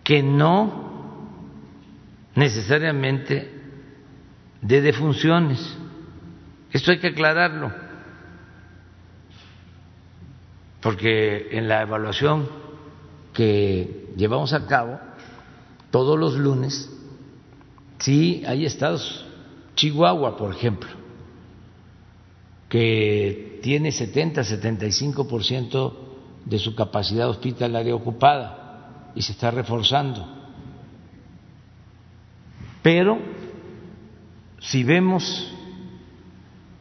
que no necesariamente de defunciones. Esto hay que aclararlo, porque en la evaluación que llevamos a cabo todos los lunes, sí hay estados, Chihuahua, por ejemplo, que tiene 70-75% de su capacidad hospitalaria ocupada y se está reforzando. Pero si vemos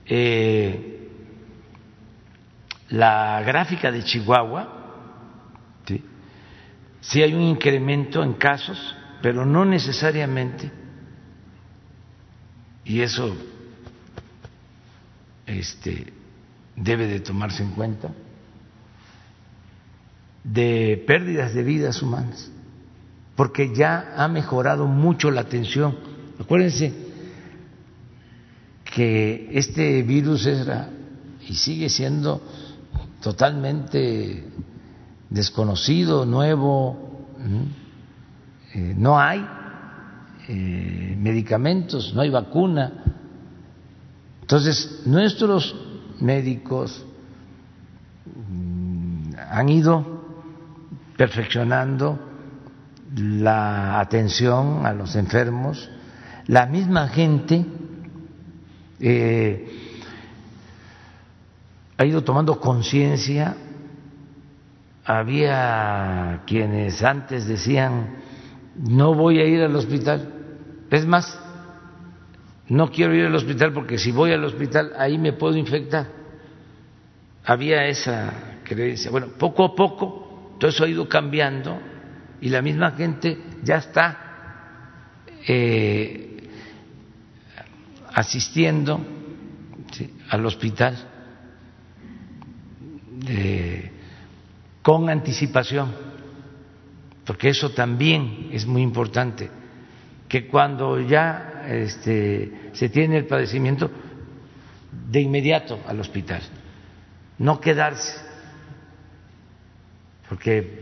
eh, la gráfica de Chihuahua, sí hay un incremento en casos, pero no necesariamente, y eso este, debe de tomarse en cuenta, de pérdidas de vidas humanas, porque ya ha mejorado mucho la atención. Acuérdense que este virus era y sigue siendo totalmente desconocido, nuevo, eh, no hay eh, medicamentos, no hay vacuna. Entonces, nuestros médicos mm, han ido perfeccionando la atención a los enfermos, la misma gente eh, ha ido tomando conciencia había quienes antes decían, no voy a ir al hospital. Es más, no quiero ir al hospital porque si voy al hospital ahí me puedo infectar. Había esa creencia. Bueno, poco a poco eso ha ido cambiando y la misma gente ya está eh, asistiendo al hospital. Con anticipación, porque eso también es muy importante, que cuando ya este, se tiene el padecimiento, de inmediato al hospital, no quedarse, porque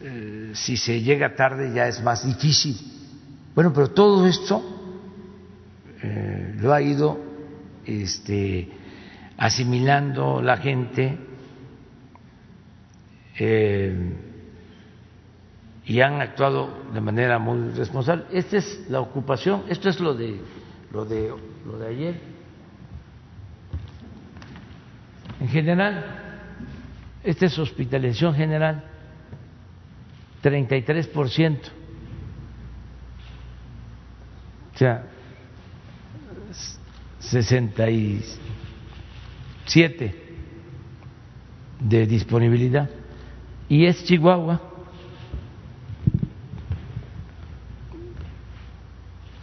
eh, si se llega tarde ya es más difícil. Bueno, pero todo esto eh, lo ha ido este, asimilando la gente eh, y han actuado de manera muy responsable. Esta es la ocupación, esto es lo de lo de lo de ayer. En general, esta es hospitalización general, 33%. O sea, 67 de disponibilidad y es Chihuahua.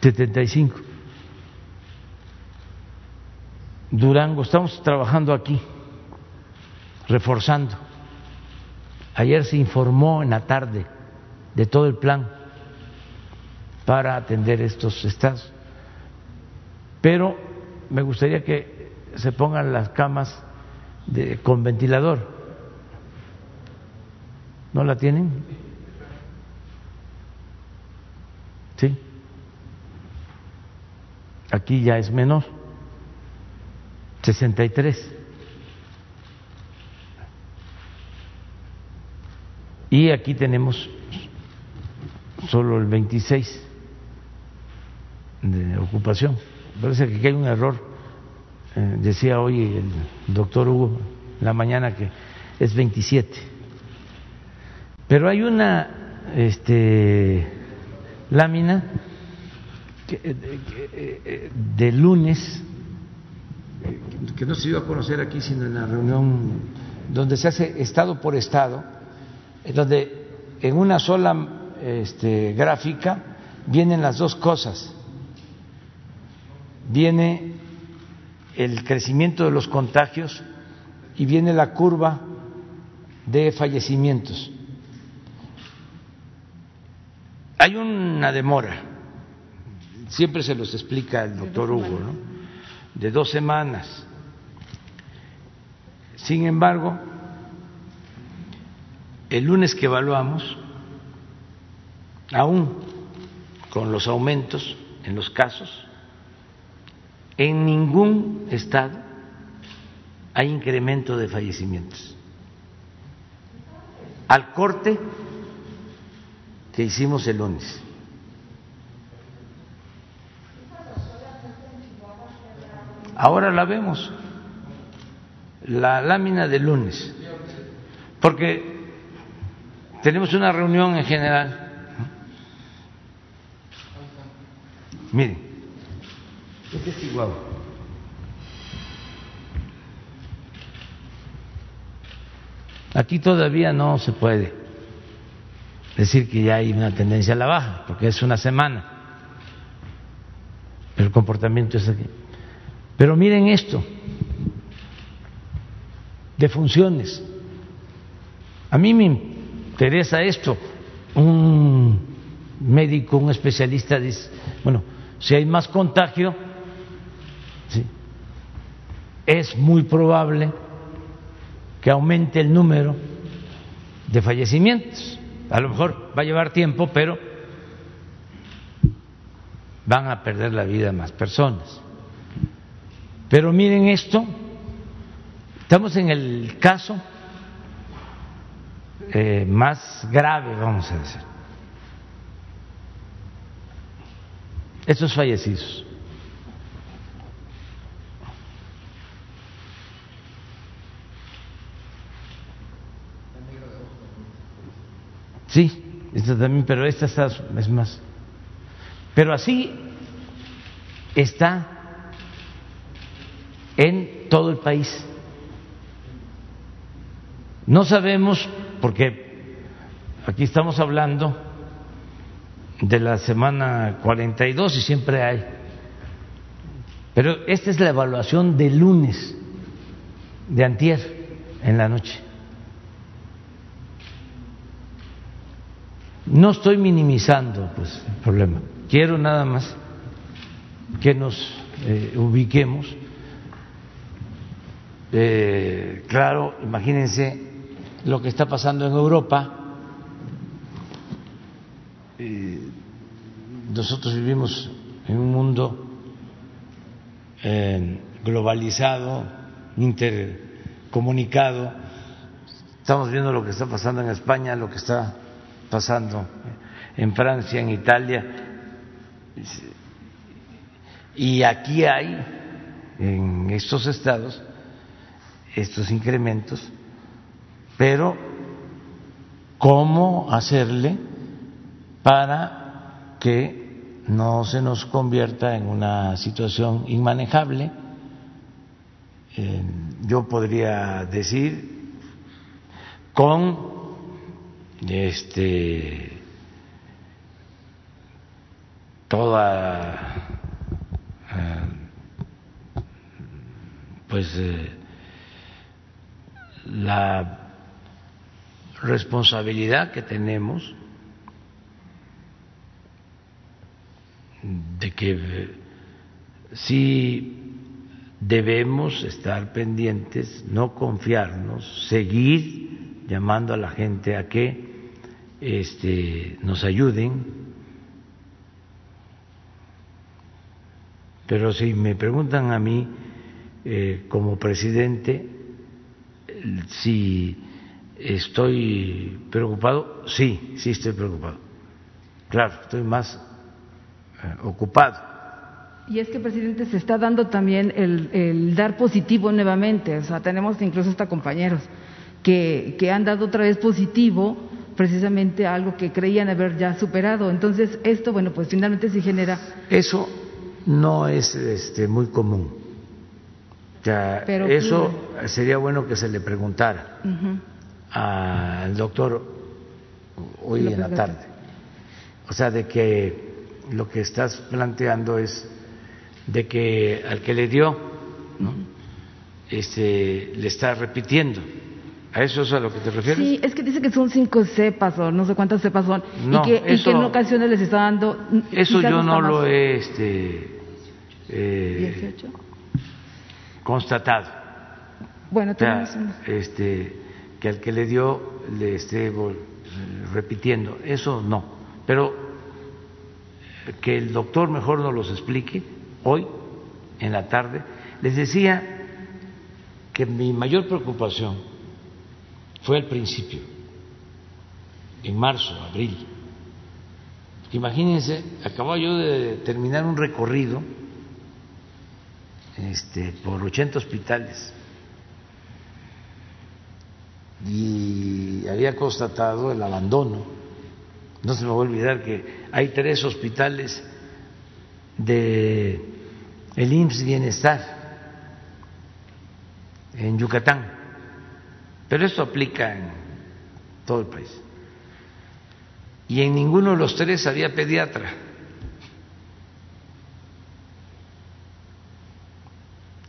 75. Durango, estamos trabajando aquí, reforzando. Ayer se informó en la tarde de todo el plan para atender estos estados. Pero me gustaría que se pongan las camas de, con ventilador. ¿No la tienen? ¿Sí? Aquí ya es menor. 63. Y aquí tenemos solo el 26 de ocupación. Parece que hay un error. Eh, decía hoy el doctor Hugo la mañana que es 27. Pero hay una este, lámina de, eh, de lunes que no se dio a conocer aquí, sino en la reunión donde se hace estado por estado, donde en una sola este, gráfica vienen las dos cosas. Viene el crecimiento de los contagios y viene la curva de fallecimientos. Hay una demora, siempre se los explica el doctor Hugo, ¿no? de dos semanas. Sin embargo, el lunes que evaluamos, aún con los aumentos en los casos, en ningún estado hay incremento de fallecimientos. Al corte que hicimos el lunes. Ahora la vemos, la lámina de lunes, porque tenemos una reunión en general. Miren, este es igual. Aquí todavía no se puede decir que ya hay una tendencia a la baja, porque es una semana. El comportamiento es aquí. Pero miren esto, de funciones. A mí me interesa esto. Un médico, un especialista dice, bueno, si hay más contagio, es muy probable que aumente el número de fallecimientos. A lo mejor va a llevar tiempo, pero van a perder la vida más personas. Pero miren esto, estamos en el caso eh, más grave, vamos a decir. Estos fallecidos. Sí, esta también, pero esta es más. Pero así está en todo el país. No sabemos, porque aquí estamos hablando de la semana 42 y siempre hay, pero esta es la evaluación de lunes, de antier, en la noche. No estoy minimizando pues, el problema, quiero nada más que nos eh, ubiquemos. Eh, claro, imagínense lo que está pasando en Europa. Nosotros vivimos en un mundo eh, globalizado, intercomunicado. Estamos viendo lo que está pasando en España, lo que está pasando en Francia, en Italia. Y aquí hay, en estos estados, estos incrementos, pero ¿cómo hacerle para que no se nos convierta en una situación inmanejable? yo podría decir con este toda eh, pues eh, la responsabilidad que tenemos de que sí debemos estar pendientes, no confiarnos, seguir llamando a la gente a que este, nos ayuden. Pero si me preguntan a mí, eh, como presidente, si estoy preocupado, sí, sí estoy preocupado. Claro, estoy más eh, ocupado. Y es que, presidente, se está dando también el, dar positivo nuevamente. O sea, tenemos incluso hasta compañeros que, que han dado otra vez positivo precisamente algo que creían haber ya superado. Entonces, esto, bueno, pues finalmente se genera. Eso no es este, muy común. Pero, eso sería bueno que se le preguntara al doctor hoy en la tarde. O sea, de que lo que estás planteando es de que al que le dio, este, le está repitiendo. ¿A eso es a lo que te refieres? Sí, es que dice que son cinco cepas o no sé cuántas cepas son y, que, en ocasiones les está dando. Eso yo no lo he este, eh, constatado. Bueno, tenemos este, que al que le dio le esté repitiendo. Eso no. Pero que el doctor mejor nos los explique hoy en la tarde. Les decía que mi mayor preocupación fue al principio, en marzo, abril. Imagínense, acabo yo de terminar un recorrido este, por 80 hospitales y había constatado el abandono. No se me va a olvidar que hay tres hospitales de el IMSS Bienestar en Yucatán, pero esto aplica en todo el país. Y en ninguno de los tres había pediatra.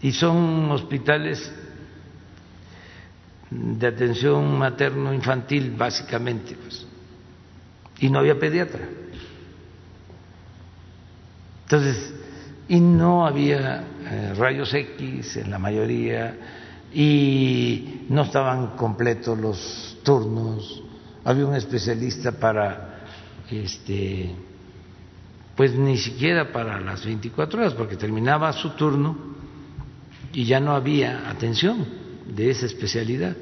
Y son hospitales de atención materno-infantil, básicamente, pues. y no había pediatra. Entonces, y no había eh, rayos X en la mayoría y no estaban completos los turnos. Había un especialista para este pues ni siquiera para las 24 horas porque terminaba su turno y ya no había atención de esa especialidad.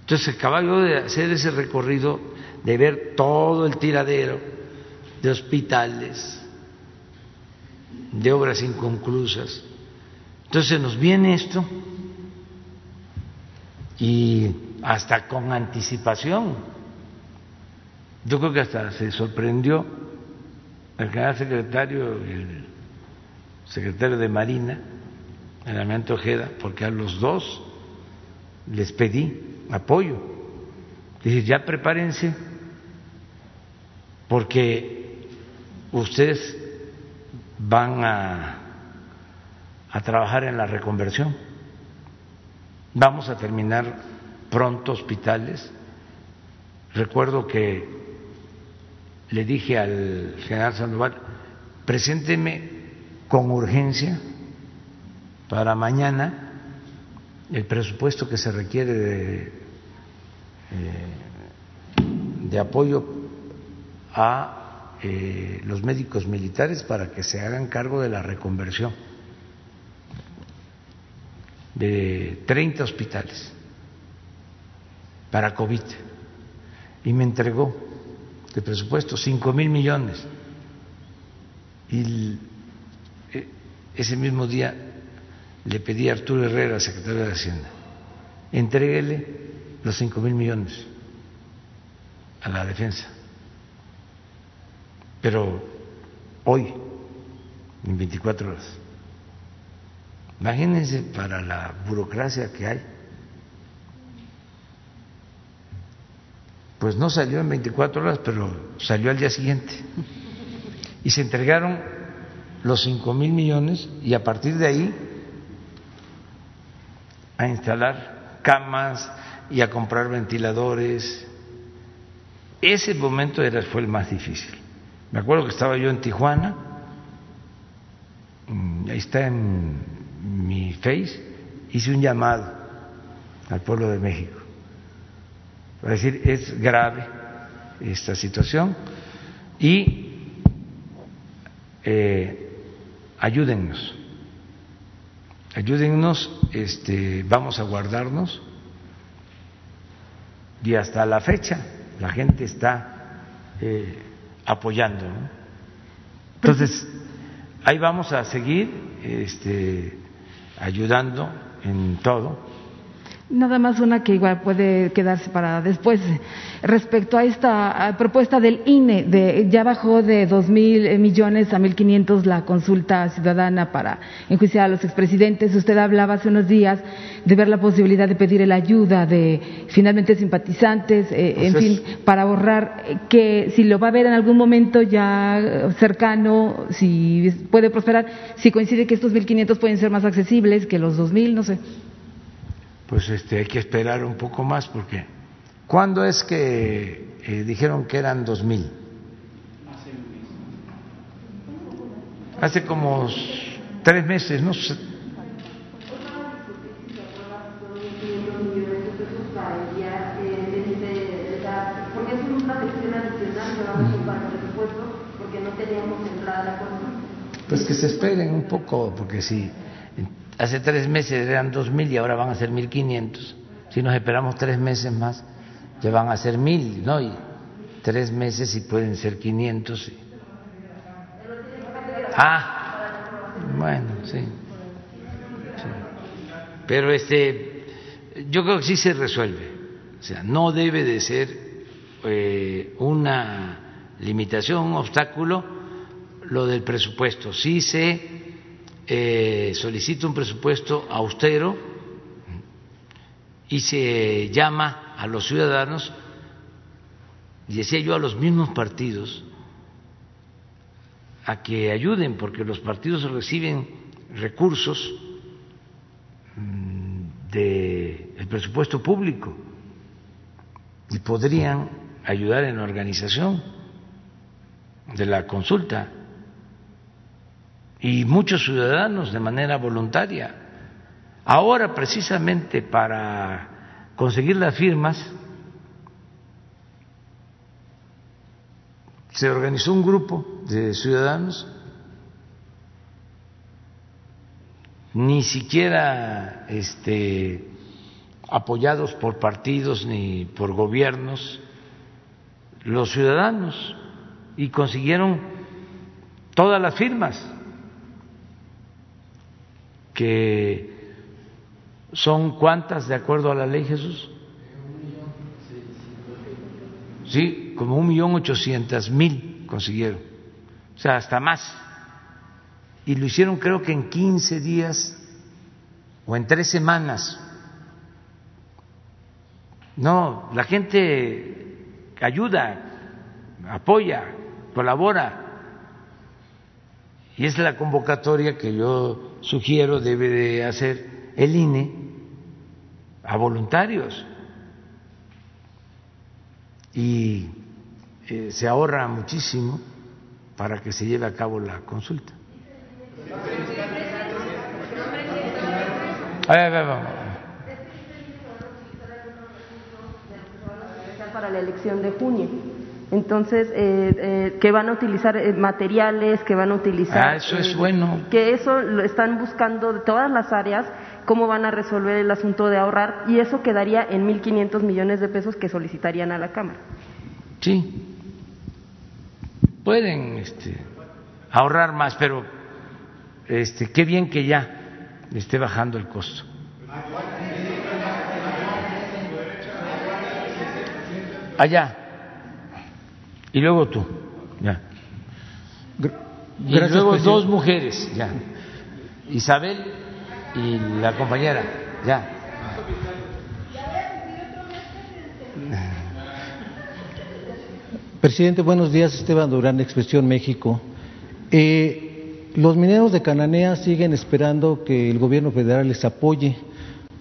Entonces acababa yo de hacer ese recorrido de ver todo el tiradero de hospitales, de obras inconclusas. Entonces nos viene esto y hasta con anticipación. Yo creo que hasta se sorprendió el general secretario el secretario de Marina, el almirante Ojeda, porque a los dos les pedí apoyo. Dije, ya prepárense, porque ustedes van a, a trabajar en la reconversión. Vamos a terminar pronto hospitales. Recuerdo que le dije al general Sandoval, presénteme con urgencia para mañana el presupuesto que se requiere de, eh, apoyo a eh, los médicos militares para que se hagan cargo de la reconversión de 30 hospitales para COVID. Y me entregó de presupuesto 5 mil millones. Y e, ese mismo día le pedí a Arturo Herrera, secretario de Hacienda, entréguele los 5 mil millones a la defensa pero hoy, en 24 horas. Imagínense para la burocracia que hay. pues no salió en 24 horas, pero salió al día siguiente. Y se entregaron los 5 mil millones y a partir de ahí a instalar camas y a comprar ventiladores. Ese momento era, fue el más difícil. Me acuerdo que estaba yo en Tijuana, mm, ahí está en mi face, hice un llamado al pueblo de México para decir es grave esta situación y eh, ayúdennos, ayúdennos, este, vamos a guardarnos y hasta la fecha la gente está eh, apoyando. Entonces, ahí vamos a seguir este, ayudando en todo Nada más una que igual puede quedarse para después. Respecto a esta propuesta del INE, de, ya bajó de dos mil millones a mil quinientos la consulta ciudadana para enjuiciar a los expresidentes. Usted hablaba hace unos días de ver la posibilidad de pedir la ayuda de finalmente simpatizantes, eh, en fin, para ahorrar eh, que si lo va a ver en algún momento ya cercano, si puede prosperar, si coincide que estos mil quinientos pueden ser más accesibles que los dos mil, no sé pues este, hay que esperar un poco más porque ¿cuándo es que eh, dijeron que eran dos mil? Hace como tres meses, ¿no? Pues que se esperen un poco, porque si hace tres meses eran dos mil y ahora van a ser mil quinientos. Si nos esperamos tres meses más, ya van a ser mil, ¿no? Y tres meses y pueden ser quinientos. Ah, bueno, sí. Pero este, yo creo que sí se resuelve. O sea, no debe de ser eh, una limitación, un obstáculo lo del presupuesto. Sí se eh, solicita un presupuesto austero y se llama a los ciudadanos, y decía yo a los mismos partidos, a que ayuden, porque los partidos reciben recursos mm, del presupuesto público y podrían ayudar en la organización de la consulta y muchos ciudadanos de manera voluntaria. Ahora, precisamente para conseguir las firmas, se organizó un grupo de ciudadanos, ni siquiera este, apoyados por partidos ni por gobiernos, los ciudadanos, y consiguieron todas las firmas que son cuántas de acuerdo a la ley Jesús? Sí, como un millón ochocientas mil consiguieron, o sea, hasta más. Y lo hicieron creo que en quince días o en tres semanas. No, la gente ayuda, apoya, colabora. Y es la convocatoria que yo sugiero debe de hacer el INE a voluntarios y eh, se ahorra muchísimo para que se lleve a cabo la consulta. Para la elección de junio. Entonces, eh, eh, que van a utilizar eh, materiales, que van a utilizar... Ah, eso es bueno. Que eso lo están buscando de todas las áreas, cómo van a resolver el asunto de ahorrar, y eso quedaría en 1.500 millones de pesos que solicitarían a la Cámara. Sí, pueden este, ahorrar más, pero este, qué bien que ya esté bajando el costo. Allá. Y luego tú, ya. Y luego dos mujeres, ya. Isabel y la compañera, ya. Presidente, buenos días. Esteban Durán, Expresión México. Eh, los mineros de Cananea siguen esperando que el gobierno federal les apoye,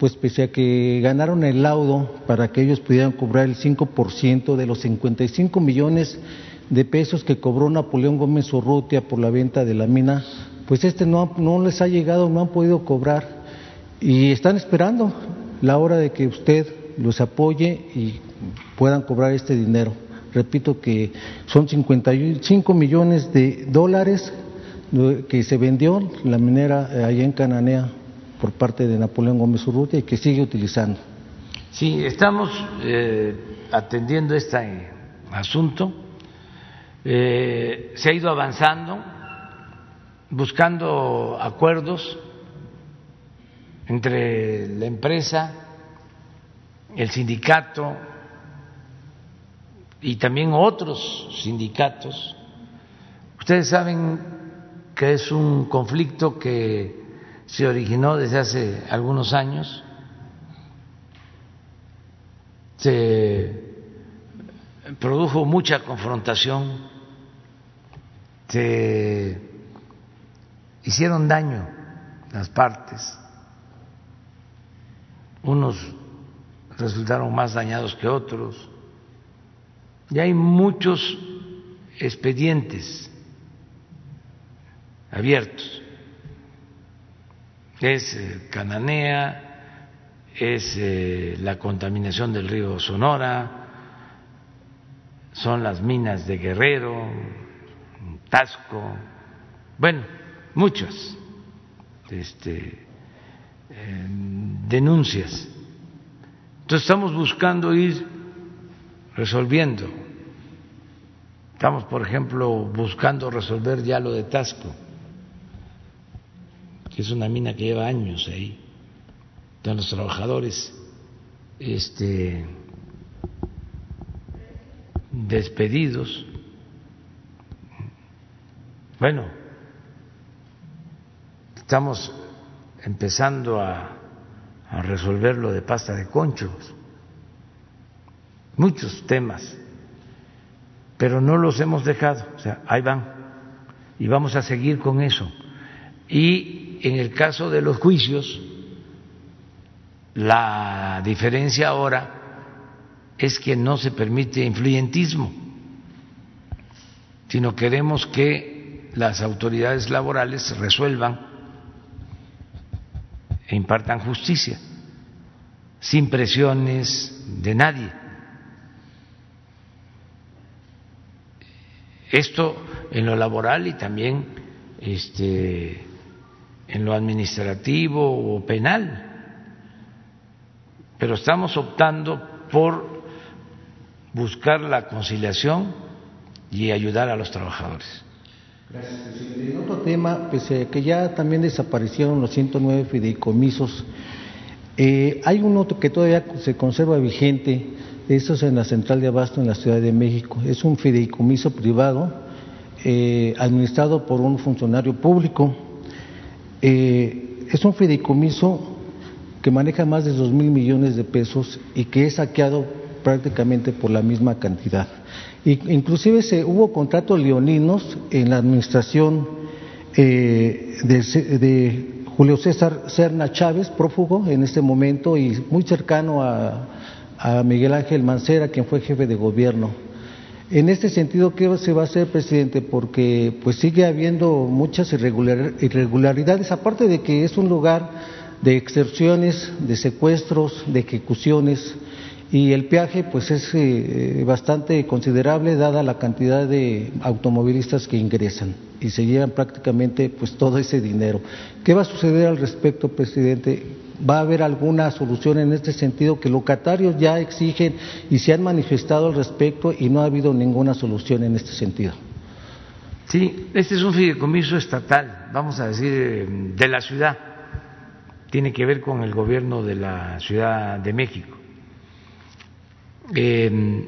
pues pese a que ganaron el laudo para que ellos pudieran cobrar el 5% de los 55 millones de pesos que cobró Napoleón Gómez Urrutia por la venta de la mina, pues este no, no les ha llegado, no han podido cobrar y están esperando la hora de que usted los apoye y puedan cobrar este dinero. Repito que son 55 millones de dólares que se vendió la minera eh, allá en Cananea por parte de Napoleón Gómez Urrutia y que sigue utilizando. Sí, estamos eh, atendiendo este asunto. Eh, se ha ido avanzando, buscando acuerdos entre la empresa, el sindicato y también otros sindicatos. Ustedes saben que es un conflicto que se originó desde hace algunos años, se produjo mucha confrontación, se hicieron daño las partes, unos resultaron más dañados que otros, y hay muchos expedientes abiertos. Es eh, Cananea, es eh, la contaminación del río Sonora, son las minas de Guerrero, Tasco, bueno, muchas este, em, denuncias. Entonces estamos buscando ir resolviendo. Estamos, por ejemplo, buscando resolver ya lo de Tasco, que es una mina que lleva años ahí, de los trabajadores este, despedidos. Bueno, estamos empezando a, a resolver lo de pasta de conchos, muchos temas, pero no los hemos dejado, o sea, ahí van, y vamos a seguir con eso. Y en el caso de los juicios, la diferencia ahora es que no se permite influyentismo, sino queremos que las autoridades laborales resuelvan e impartan justicia, sin presiones de nadie. Esto en lo laboral y también este, en lo administrativo o penal. Pero estamos optando por buscar la conciliación y ayudar a los trabajadores. Gracias. En otro tema, pese a que ya también desaparecieron los 109 fideicomisos, eh, hay uno que todavía se conserva vigente, eso es en la central de abasto en la Ciudad de México. Es un fideicomiso privado eh, administrado por un funcionario público. Eh, es un fideicomiso que maneja más de dos mil millones de pesos y que es saqueado prácticamente por la misma cantidad. Inclusive se, hubo contratos leoninos en la administración eh, de, Julio César Serna Chávez, prófugo en este momento y muy cercano a, Miguel Ángel Mancera, quien fue jefe de gobierno. En este sentido, ¿qué se va a hacer, presidente? Porque pues sigue habiendo muchas irregularidades, aparte de que es un lugar de extorsiones, de secuestros, de ejecuciones y el peaje pues es eh, bastante considerable dada la cantidad de automovilistas que ingresan y se llevan prácticamente pues todo ese dinero. ¿Qué va a suceder al respecto, presidente? ¿Va a haber alguna solución en este sentido que locatarios ya exigen y se han manifestado al respecto y no ha habido ninguna solución en este sentido? Sí, este es un fideicomiso estatal, vamos a decir, de la ciudad. Tiene que ver con el gobierno de la Ciudad de México eh,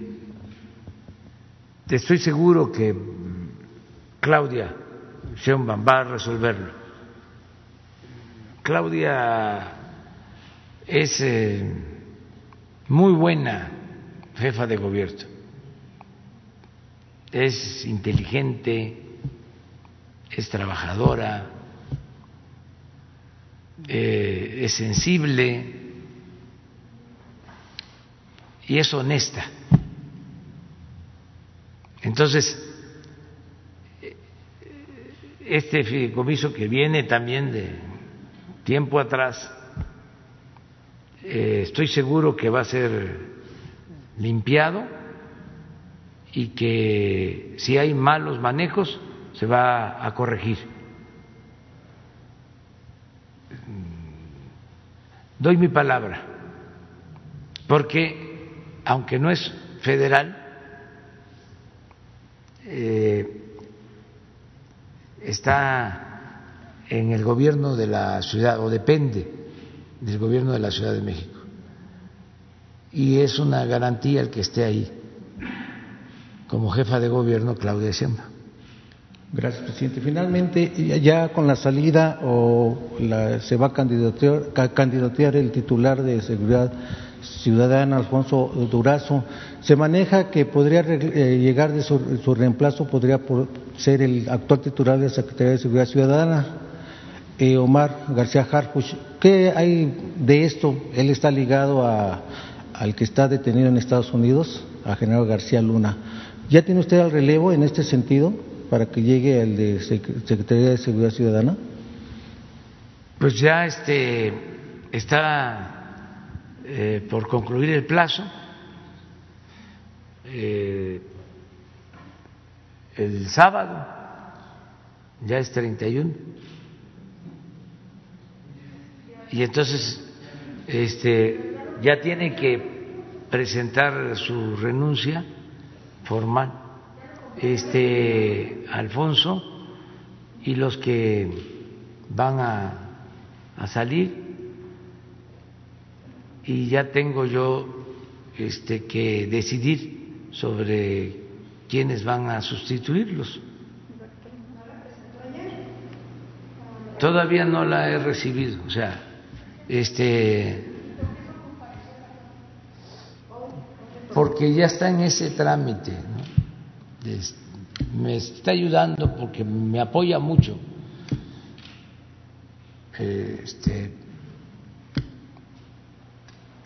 estoy seguro que Claudia Sheinbaum va a resolverlo. Claudia es eh, muy buena jefa de gobierno es inteligente, es trabajadora, eh, es sensible y es honesta. Entonces, este fideicomiso que viene también de tiempo atrás, eh, estoy seguro que va a ser limpiado y que si hay malos manejos se va a corregir. Doy mi palabra, porque aunque no es federal, eh, está en el gobierno de la ciudad o depende del gobierno de la Ciudad de México. Y es una garantía el que esté ahí como jefa de gobierno Claudia Sheinbaum. Gracias, presidente. Finalmente, ya con la salida o se va a candidatear, el titular de Seguridad Ciudadana, Alfonso Durazo, se maneja que podría eh, llegar de su, reemplazo, podría ser el actual titular de la Secretaría de Seguridad Ciudadana, eh, Omar García Harfuch. ¿Qué hay de esto? Él está ligado al que está detenido en Estados Unidos, a General García Luna. ¿Ya tiene usted el relevo en este sentido? para que llegue el de Secretaría de Seguridad Ciudadana? Pues ya este está eh, por concluir el plazo. Eh, el sábado ya es 31 y entonces este ya tiene que presentar su renuncia formal este Alfonso y los que van a, a salir y ya tengo yo este que decidir sobre quiénes van a sustituirlos. Todavía no la he recibido, o sea, este porque ya está en ese trámite. me está ayudando porque me apoya mucho. Este,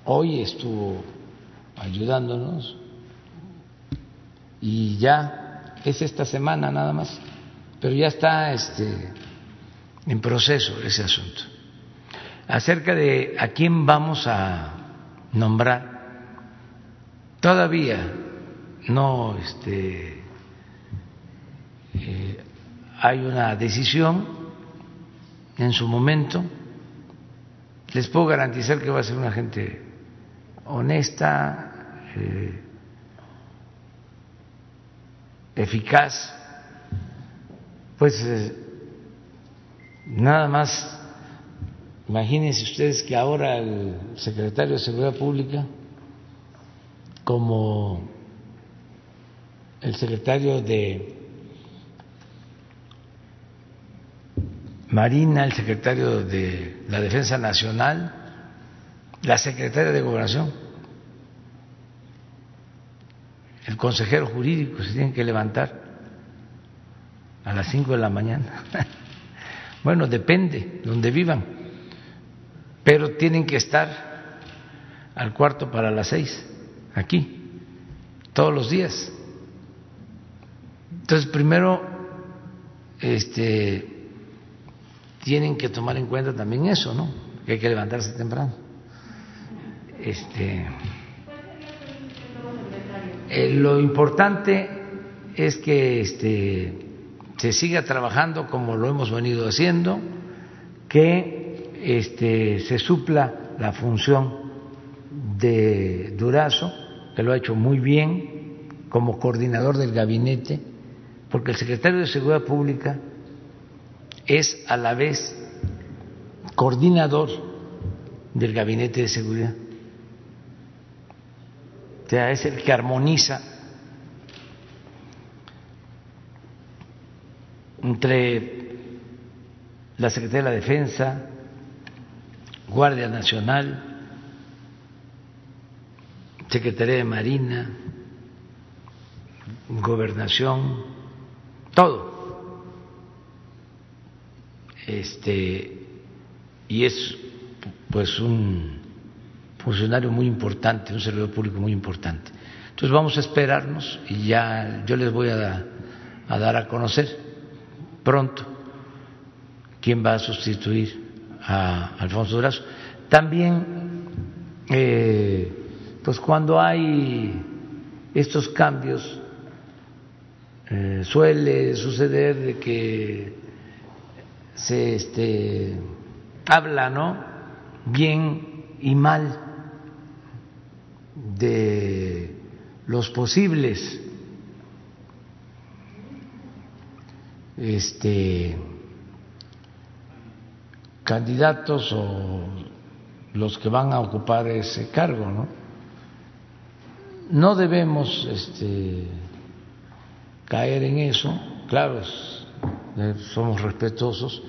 hoy estuvo ayudándonos y ya es esta semana nada más, pero ya está este, en proceso ese asunto. Acerca de a quién vamos a nombrar, todavía no este, eh, hay una decisión en su momento. Les puedo garantizar que va a ser una gente honesta, eh, eficaz. Pues eh, nada más, imagínense ustedes que ahora el secretario de Seguridad Pública, como el secretario de Marina, el secretario de la Defensa Nacional, la secretaria de Gobernación, el consejero jurídico se tienen que levantar a las cinco de la mañana. bueno, depende donde vivan, pero tienen que estar al cuarto para las seis, aquí, todos los días. Entonces, primero, este tienen que tomar en cuenta también eso, ¿no? Que hay que levantarse temprano. Este, eh, lo importante es que este, se siga trabajando como lo hemos venido haciendo, que este, se supla la función de Durazo, que lo ha hecho muy bien como coordinador del gabinete, porque el secretario de Seguridad Pública es a la vez coordinador del Gabinete de Seguridad. O sea, es el que armoniza entre la Secretaría de la Defensa, Guardia Nacional, Secretaría de Marina, gobernación, todo. Este, y es pues un funcionario muy importante, un servidor público muy importante. Entonces vamos a esperarnos y ya yo les voy a, a dar a conocer pronto quién va a sustituir a Alfonso Durazo. También, eh, pues cuando hay estos cambios, eh, suele suceder de que se este, habla, ¿no? Bien y mal de los posibles este candidatos o los que van a ocupar ese cargo, ¿no? No debemos este, caer en eso, claro, eh, somos respetuosos,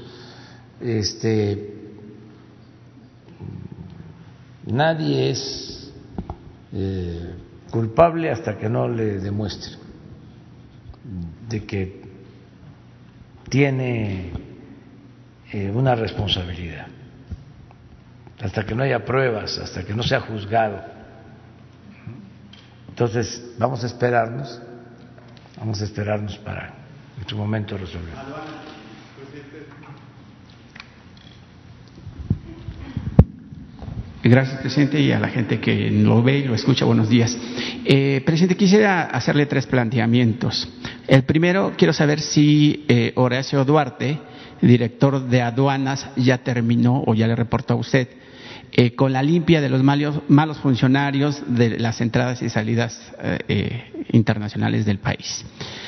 este, nadie es eh, culpable hasta que no le demuestre de que tiene eh, una responsabilidad. Hasta que no haya pruebas, hasta que no sea juzgado. Entonces, vamos a esperarnos, vamos a esperarnos para en su momento resolver. Gracias, presidente, y a la gente que lo ve y lo escucha, buenos días. Eh, presidente, quisiera hacerle tres planteamientos. El primero, quiero saber si eh, Horacio Duarte director de aduanas, ya terminó o ya le reportó a usted eh, con la limpia de los malos, funcionarios de las entradas y salidas eh, eh, internacionales del país.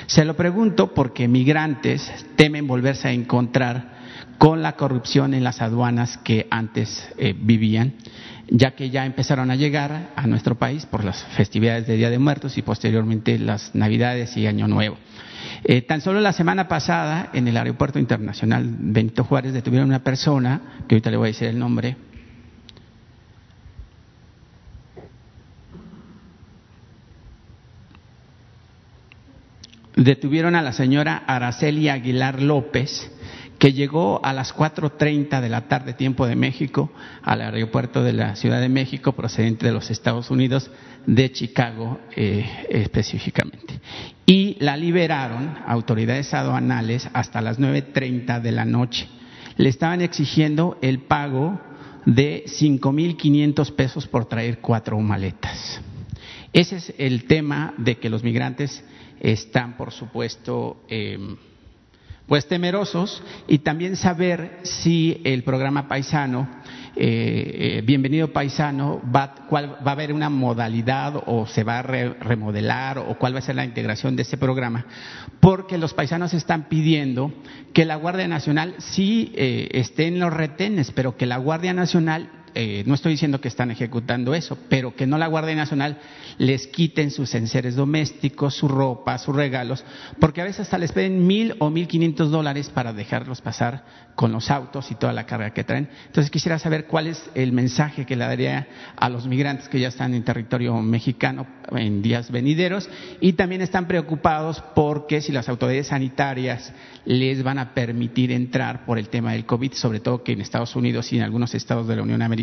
Se lo pregunto porque migrantes temen volverse a encontrar con la corrupción en las aduanas que antes vivían, ya que ya empezaron a llegar a nuestro país por las festividades de Día de Muertos y posteriormente las Navidades y Año Nuevo. Eh, tan solo la semana pasada, en el Aeropuerto Internacional Benito Juárez, detuvieron a una persona, que ahorita le voy a decir el nombre, detuvieron a la señora Araceli Aguilar López, que llegó a las 4.30 de la tarde, tiempo de México, al aeropuerto de la Ciudad de México, procedente de los Estados Unidos, de Chicago eh, específicamente. Y la liberaron autoridades aduanales hasta las 9.30 de la noche. Le estaban exigiendo el pago de 5.500 pesos por traer cuatro maletas. Ese es el tema de que los migrantes están, por supuesto, eh, pues temerosos y también saber si el programa paisano, eh, eh, bienvenido paisano, va, cuál, va a haber una modalidad o se va a remodelar o cuál va a ser la integración de ese programa, porque los paisanos están pidiendo que la Guardia Nacional sí eh, esté en los retenes, pero que la Guardia Nacional eh, no estoy diciendo que están ejecutando eso, pero que no la Guardia Nacional les quiten sus enseres domésticos, su ropa, sus regalos, porque a veces hasta les piden mil o mil quinientos dólares para dejarlos pasar con los autos y toda la carga que traen. Entonces quisiera saber cuál es el mensaje que le daría a los migrantes que ya están en territorio mexicano en días venideros y también están preocupados porque si las autoridades sanitarias les van a permitir entrar por el tema del COVID, sobre todo que en Estados Unidos y en algunos estados de la Unión Americana,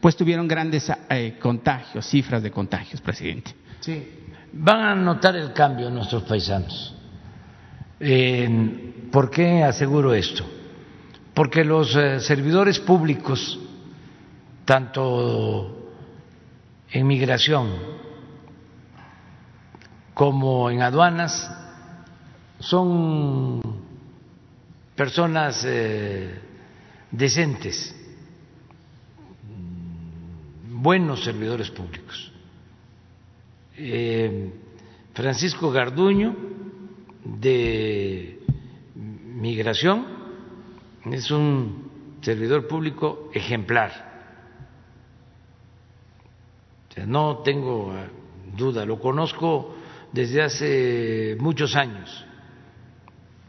pues tuvieron grandes eh, contagios, cifras de contagios, presidente. Sí, van a notar el cambio nuestros paisanos. ¿Por qué aseguro esto? Porque los eh, servidores públicos, tanto en migración como en aduanas, son personas eh, decentes, buenos servidores públicos. Eh, Francisco Garduño, de Migración, es un servidor público ejemplar. no tengo duda, lo conozco desde hace muchos años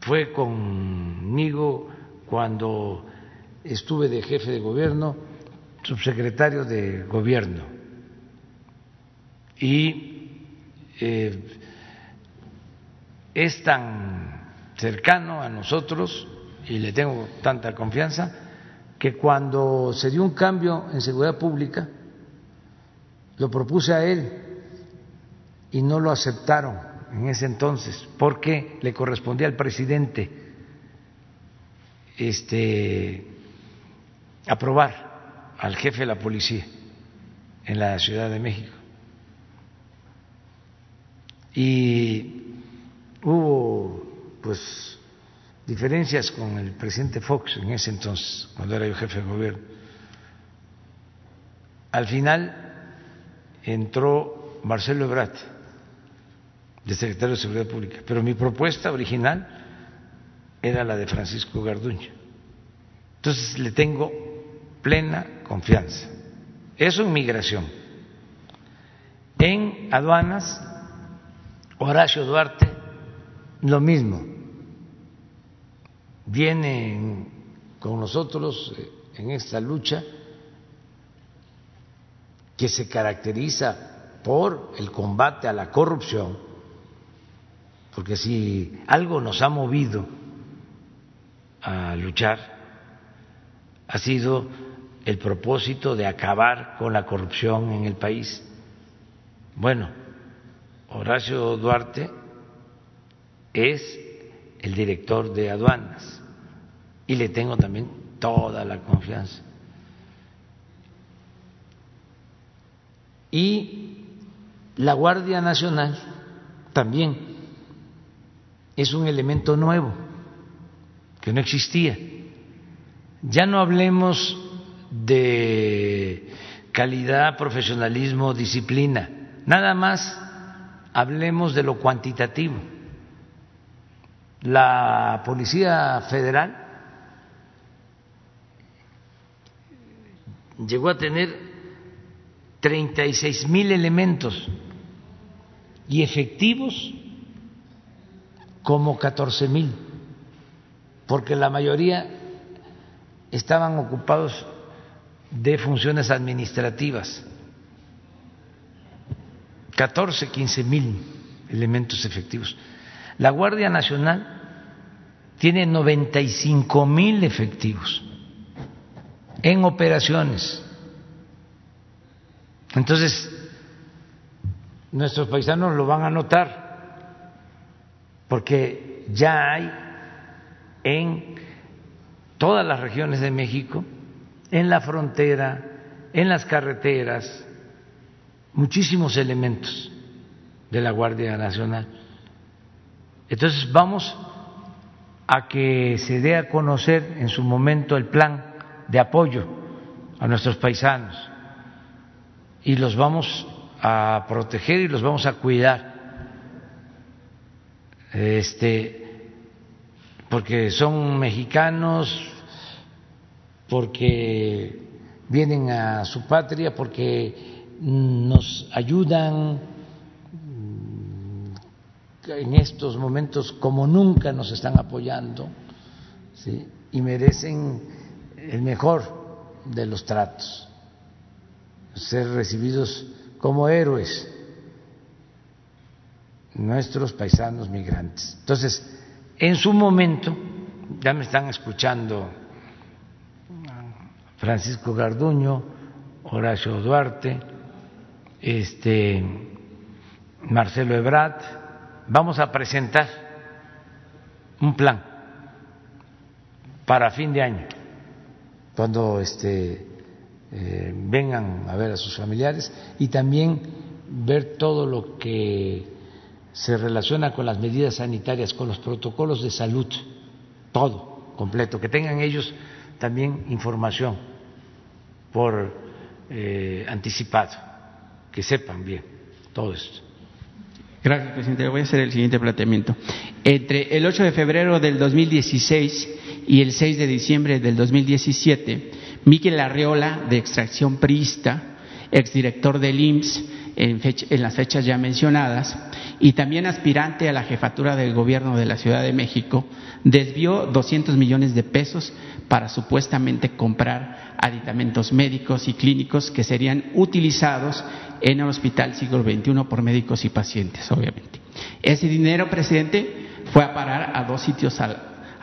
fue conmigo cuando estuve de jefe de gobierno, subsecretario de gobierno. Y eh, es tan cercano a nosotros y le tengo tanta confianza que cuando se dio un cambio en seguridad pública, lo propuse a él y no lo aceptaron en ese entonces porque le correspondía al presidente este aprobar al jefe de la policía en la Ciudad de México. Y hubo pues diferencias con el presidente Fox en ese entonces, cuando era yo jefe de gobierno. Al final entró Marcelo Ebrard, de secretario de Seguridad Pública, pero mi propuesta original era la de Francisco Garduño. Entonces le tengo plena confianza. Eso en migración. En aduanas, Horacio Duarte, lo mismo. Viene con nosotros eh, en esta lucha que se caracteriza por el combate a la corrupción, porque si algo nos ha movido a luchar, ha sido el propósito de acabar con la corrupción en el país. Bueno, Horacio Duarte es el director de aduanas y le tengo también toda la confianza. Y la Guardia Nacional también es un elemento nuevo que no existía. Ya no hablemos de calidad, profesionalismo, disciplina. Nada más hablemos de lo cuantitativo. La Policía Federal llegó a tener 36 mil elementos y efectivos como 14 mil, porque la mayoría estaban ocupados de funciones administrativas. 14, 15 mil elementos efectivos. La Guardia Nacional tiene 95 mil efectivos en operaciones. Entonces, nuestros paisanos lo van a notar, porque ya hay en todas las regiones de México en la frontera, en las carreteras, muchísimos elementos de la Guardia Nacional. Entonces vamos a que se dé a conocer en su momento el plan de apoyo a nuestros paisanos y los vamos a proteger y los vamos a cuidar. Este porque son mexicanos, porque vienen a su patria, porque nos ayudan en estos momentos como nunca nos están apoyando y merecen el mejor de los tratos, ser recibidos como héroes nuestros paisanos migrantes. Entonces, en su momento, ya me están escuchando Francisco Garduño, Horacio Duarte, este, Marcelo Ebrat, vamos a presentar un plan para fin de año, cuando este, eh, vengan a ver a sus familiares y también ver todo lo que se relaciona con las medidas sanitarias, con los protocolos de salud, todo completo, que tengan ellos también información por eh, anticipado, que sepan bien todo esto. Gracias, presidente. Voy a hacer el siguiente planteamiento. Entre el 8 de febrero del 2016 y el 6 de diciembre del 2017, Miquel Arriola, de extracción priista, exdirector del IMSS, en, en, las fechas ya mencionadas, y también aspirante a la jefatura del gobierno de la Ciudad de México, desvió 200 millones de pesos para supuestamente comprar aditamentos médicos y clínicos que serían utilizados en el Hospital Siglo XXI por médicos y pacientes, obviamente. Ese dinero, presidente, fue a parar a dos sitios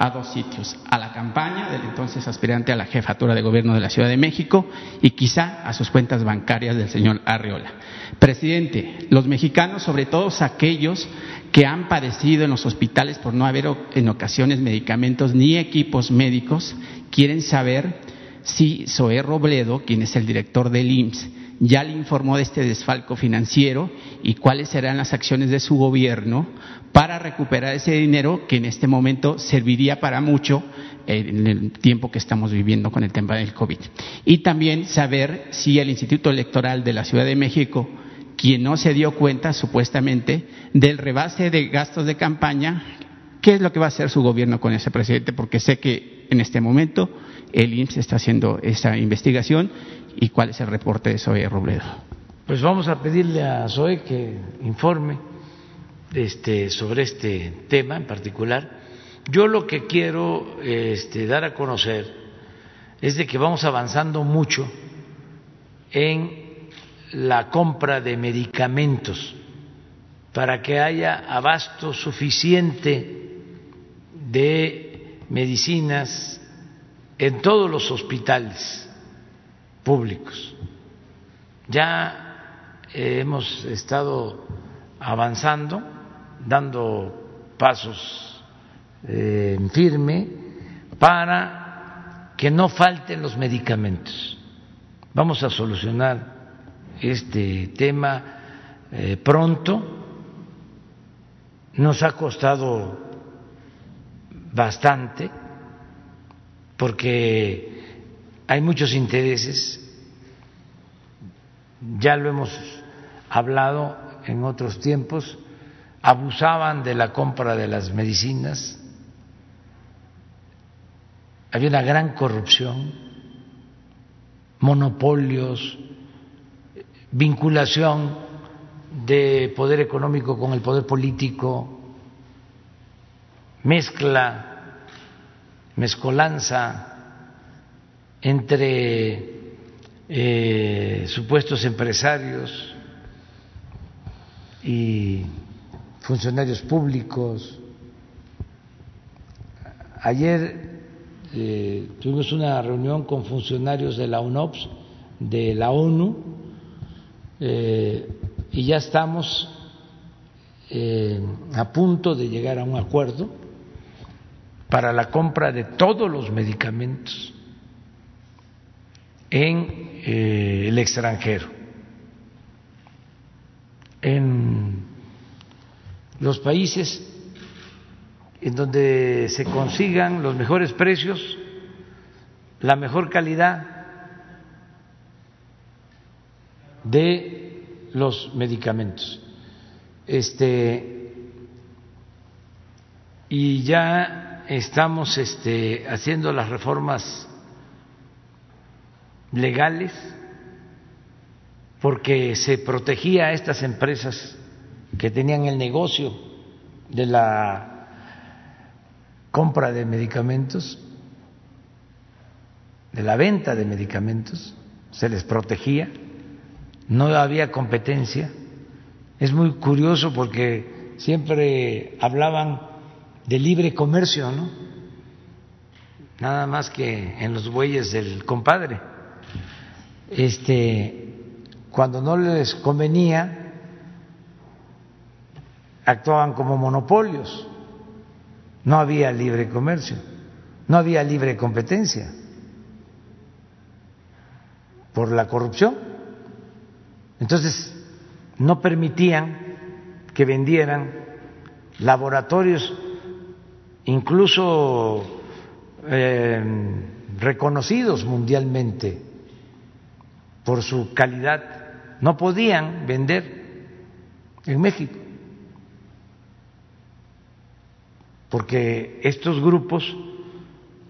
a dos sitios, a la campaña del entonces aspirante a la jefatura de gobierno de la Ciudad de México y quizá a sus cuentas bancarias del señor Arriola. Presidente, los mexicanos, sobre todo aquellos que han padecido en los hospitales por no haber en ocasiones medicamentos ni equipos médicos, quieren saber si Zoé Robledo, quien es el director del IMSS, ya le informó de este desfalco financiero y cuáles serán las acciones de su gobierno para recuperar ese dinero que en este momento serviría para mucho en el tiempo que estamos viviendo con el tema del COVID. Y también saber si el Instituto Electoral de la Ciudad de México, quien no se dio cuenta supuestamente del rebase de gastos de campaña, qué es lo que va a hacer su gobierno con ese presidente, porque sé que en este momento el IMSS está haciendo esa investigación y cuál es el reporte de Zoe Robledo. Pues vamos a pedirle a Zoe que informe este, sobre este tema en particular. Yo lo que quiero este, dar a conocer es de que vamos avanzando mucho en la compra de medicamentos para que haya abasto suficiente de medicinas en todos los hospitales públicos. Ya hemos estado avanzando, dando pasos eh, en firme para que no falten los medicamentos. Vamos a solucionar este tema eh, pronto. Nos ha costado bastante porque hay muchos intereses, ya lo hemos hablado en otros tiempos, abusaban de la compra de las medicinas, había una gran corrupción, monopolios, vinculación de poder económico con el poder político, mezcla, mezcolanza entre eh, supuestos empresarios y funcionarios públicos. Ayer eh, tuvimos una reunión con funcionarios de la UNOPS, de la ONU, eh, y ya estamos a punto de llegar a un acuerdo para la compra de todos los medicamentos en eh, el extranjero, en los países en donde se consigan los mejores precios, la mejor calidad de los medicamentos. Este y ya estamos este, haciendo las reformas legales porque se protegía a estas empresas que tenían el negocio de la compra de medicamentos, de la venta de medicamentos, se les protegía, no había competencia. Es muy curioso porque siempre hablaban de libre comercio, ¿no? Nada más que en los bueyes del compadre este, cuando no les convenía, actuaban como monopolios. No había libre comercio, no había libre competencia por la corrupción. Entonces, no permitían que vendieran laboratorios, incluso eh, reconocidos mundialmente, por su calidad, no podían vender en México, porque estos grupos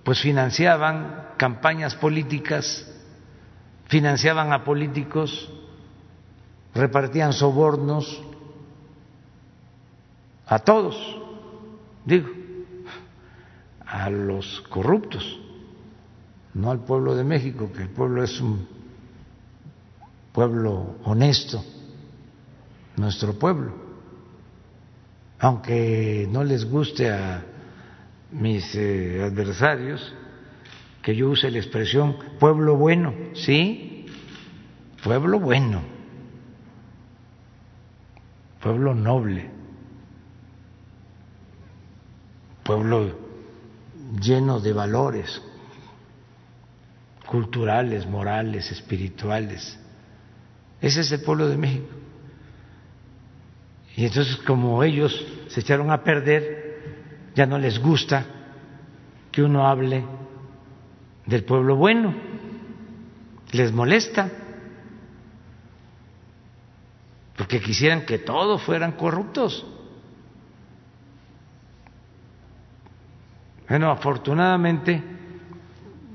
pues financiaban campañas políticas, financiaban a políticos, repartían sobornos a todos, digo, a los corruptos, no al pueblo de México, que el pueblo es un pueblo honesto, nuestro pueblo. aunque no les guste a mis eh, adversarios que yo use la expresión pueblo bueno, ¿sí? Pueblo bueno, pueblo noble, pueblo lleno de valores culturales, morales, espirituales. Ese es el pueblo de México. Y entonces como ellos se echaron a perder, ya no les gusta que uno hable del pueblo bueno, les molesta, porque quisieran que todos fueran corruptos. Bueno, afortunadamente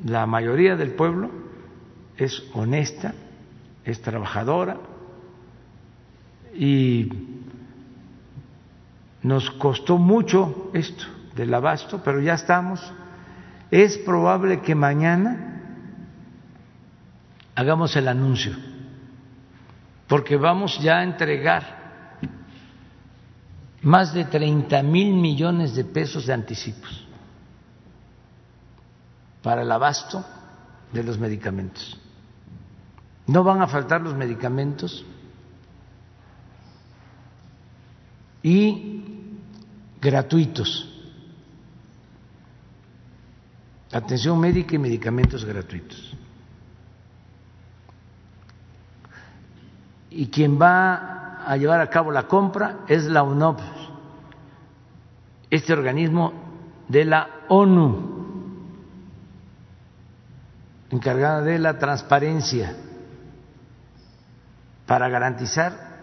la mayoría del pueblo es honesta, es trabajadora y nos costó mucho esto del abasto, pero ya estamos. Es probable que mañana hagamos el anuncio, porque vamos ya a entregar más de 30 mil millones de pesos de anticipos para el abasto de los medicamentos. No van a faltar los medicamentos y gratuitos. Atención médica y medicamentos gratuitos. Y quien va a llevar a cabo la compra es la UNOP, este organismo de la ONU encargada de la transparencia para garantizar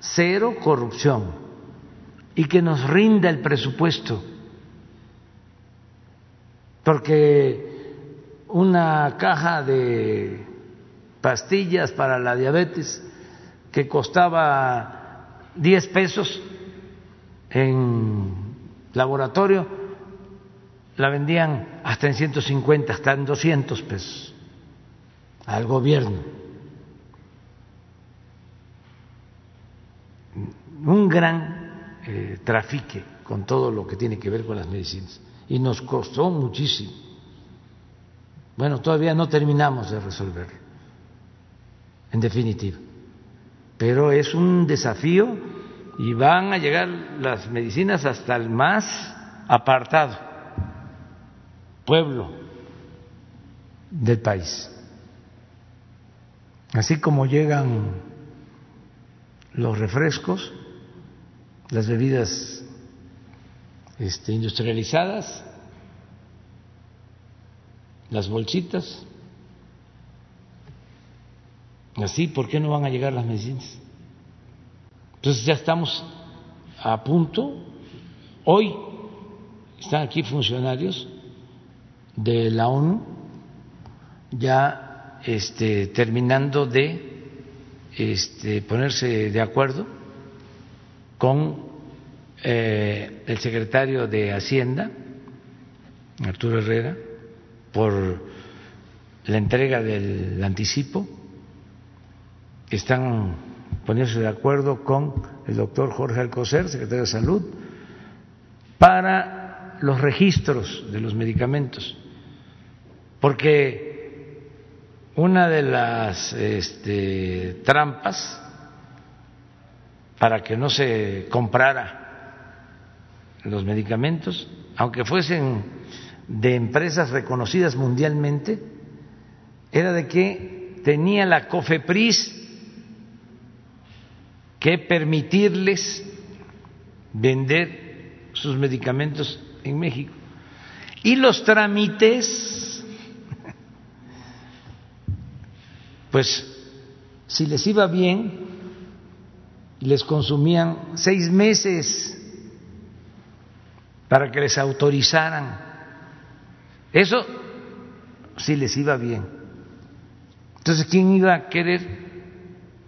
cero corrupción y que nos rinda el presupuesto, porque una caja de pastillas para la diabetes que costaba 10 pesos en laboratorio, la vendían hasta en 150, hasta en 200 pesos al gobierno. Un gran eh, trafique con todo lo que tiene que ver con las medicinas. Y nos costó muchísimo. Bueno, todavía no terminamos de resolverlo, en definitiva. Pero es un desafío y van a llegar las medicinas hasta el más apartado pueblo del país. Así como llegan los refrescos, las bebidas este, industrializadas, las bolsitas, así, ¿por qué no van a llegar las medicinas? Entonces ya estamos a punto, hoy están aquí funcionarios de la ONU ya este, terminando de este, ponerse de acuerdo con eh, el secretario de Hacienda, Arturo Herrera, por la entrega del anticipo. Están poniéndose de acuerdo con el doctor Jorge Alcocer, secretario de Salud, para los registros de los medicamentos, porque una de las este, trampas para que no se comprara los medicamentos, aunque fuesen de empresas reconocidas mundialmente, era de que tenía la COFEPRIS que permitirles vender sus medicamentos en México. Y los trámites pues si les iba bien, les consumían seis meses para que les autorizaran. Eso si les iba bien. Entonces, ¿quién iba a querer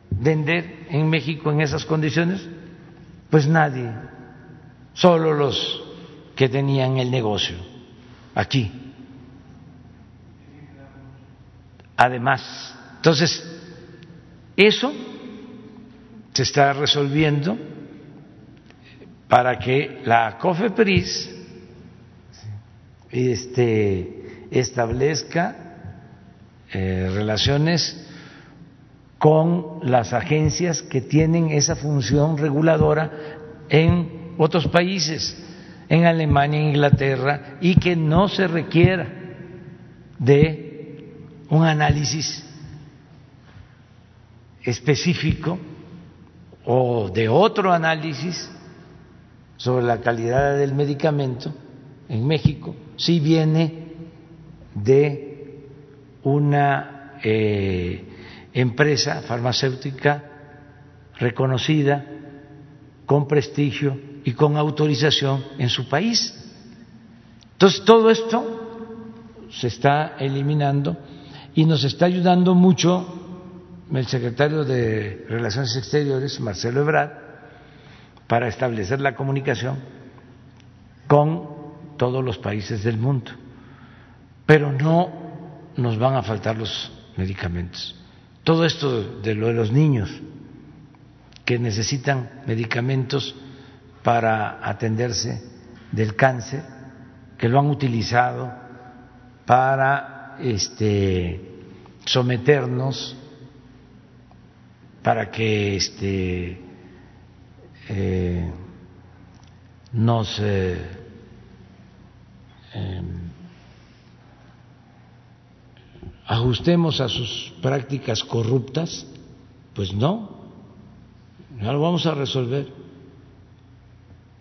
vender en México en esas condiciones? Pues nadie, solo los que tenían el negocio aquí. Además, entonces, eso se está resolviendo para que la COFEPRIS este, establezca eh, relaciones con las agencias que tienen esa función reguladora en otros países, en Alemania, en Inglaterra, y que no se requiera de un análisis específico o de otro análisis sobre la calidad del medicamento en México si viene de una eh, empresa farmacéutica reconocida, con prestigio y con autorización en su país. Entonces, todo esto se está eliminando y nos está ayudando mucho el secretario de Relaciones Exteriores, Marcelo Ebrard, para establecer la comunicación con todos los países del mundo. Pero no nos van a faltar los medicamentos. Todo esto de lo de los niños que necesitan medicamentos para atenderse del cáncer, que lo han utilizado para este, someternos, para que este, eh, nos eh, em, ajustemos a sus prácticas corruptas, pues no, no lo vamos a resolver.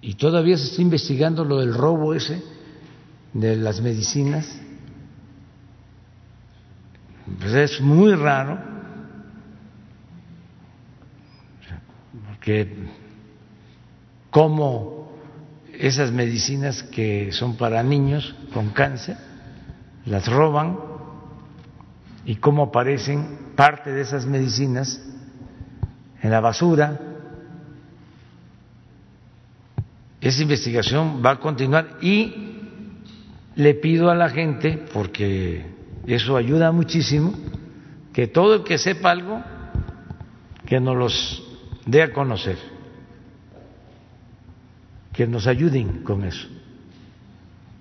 Y todavía se está investigando lo del robo ese de las medicinas. Pues es muy raro, porque como esas medicinas que son para niños con cáncer, las roban y cómo aparecen parte de esas medicinas en la basura. Esa investigación va a continuar y le pido a la gente, porque eso ayuda muchísimo, que todo el que sepa algo, que nos los dé a conocer, que nos ayuden con eso,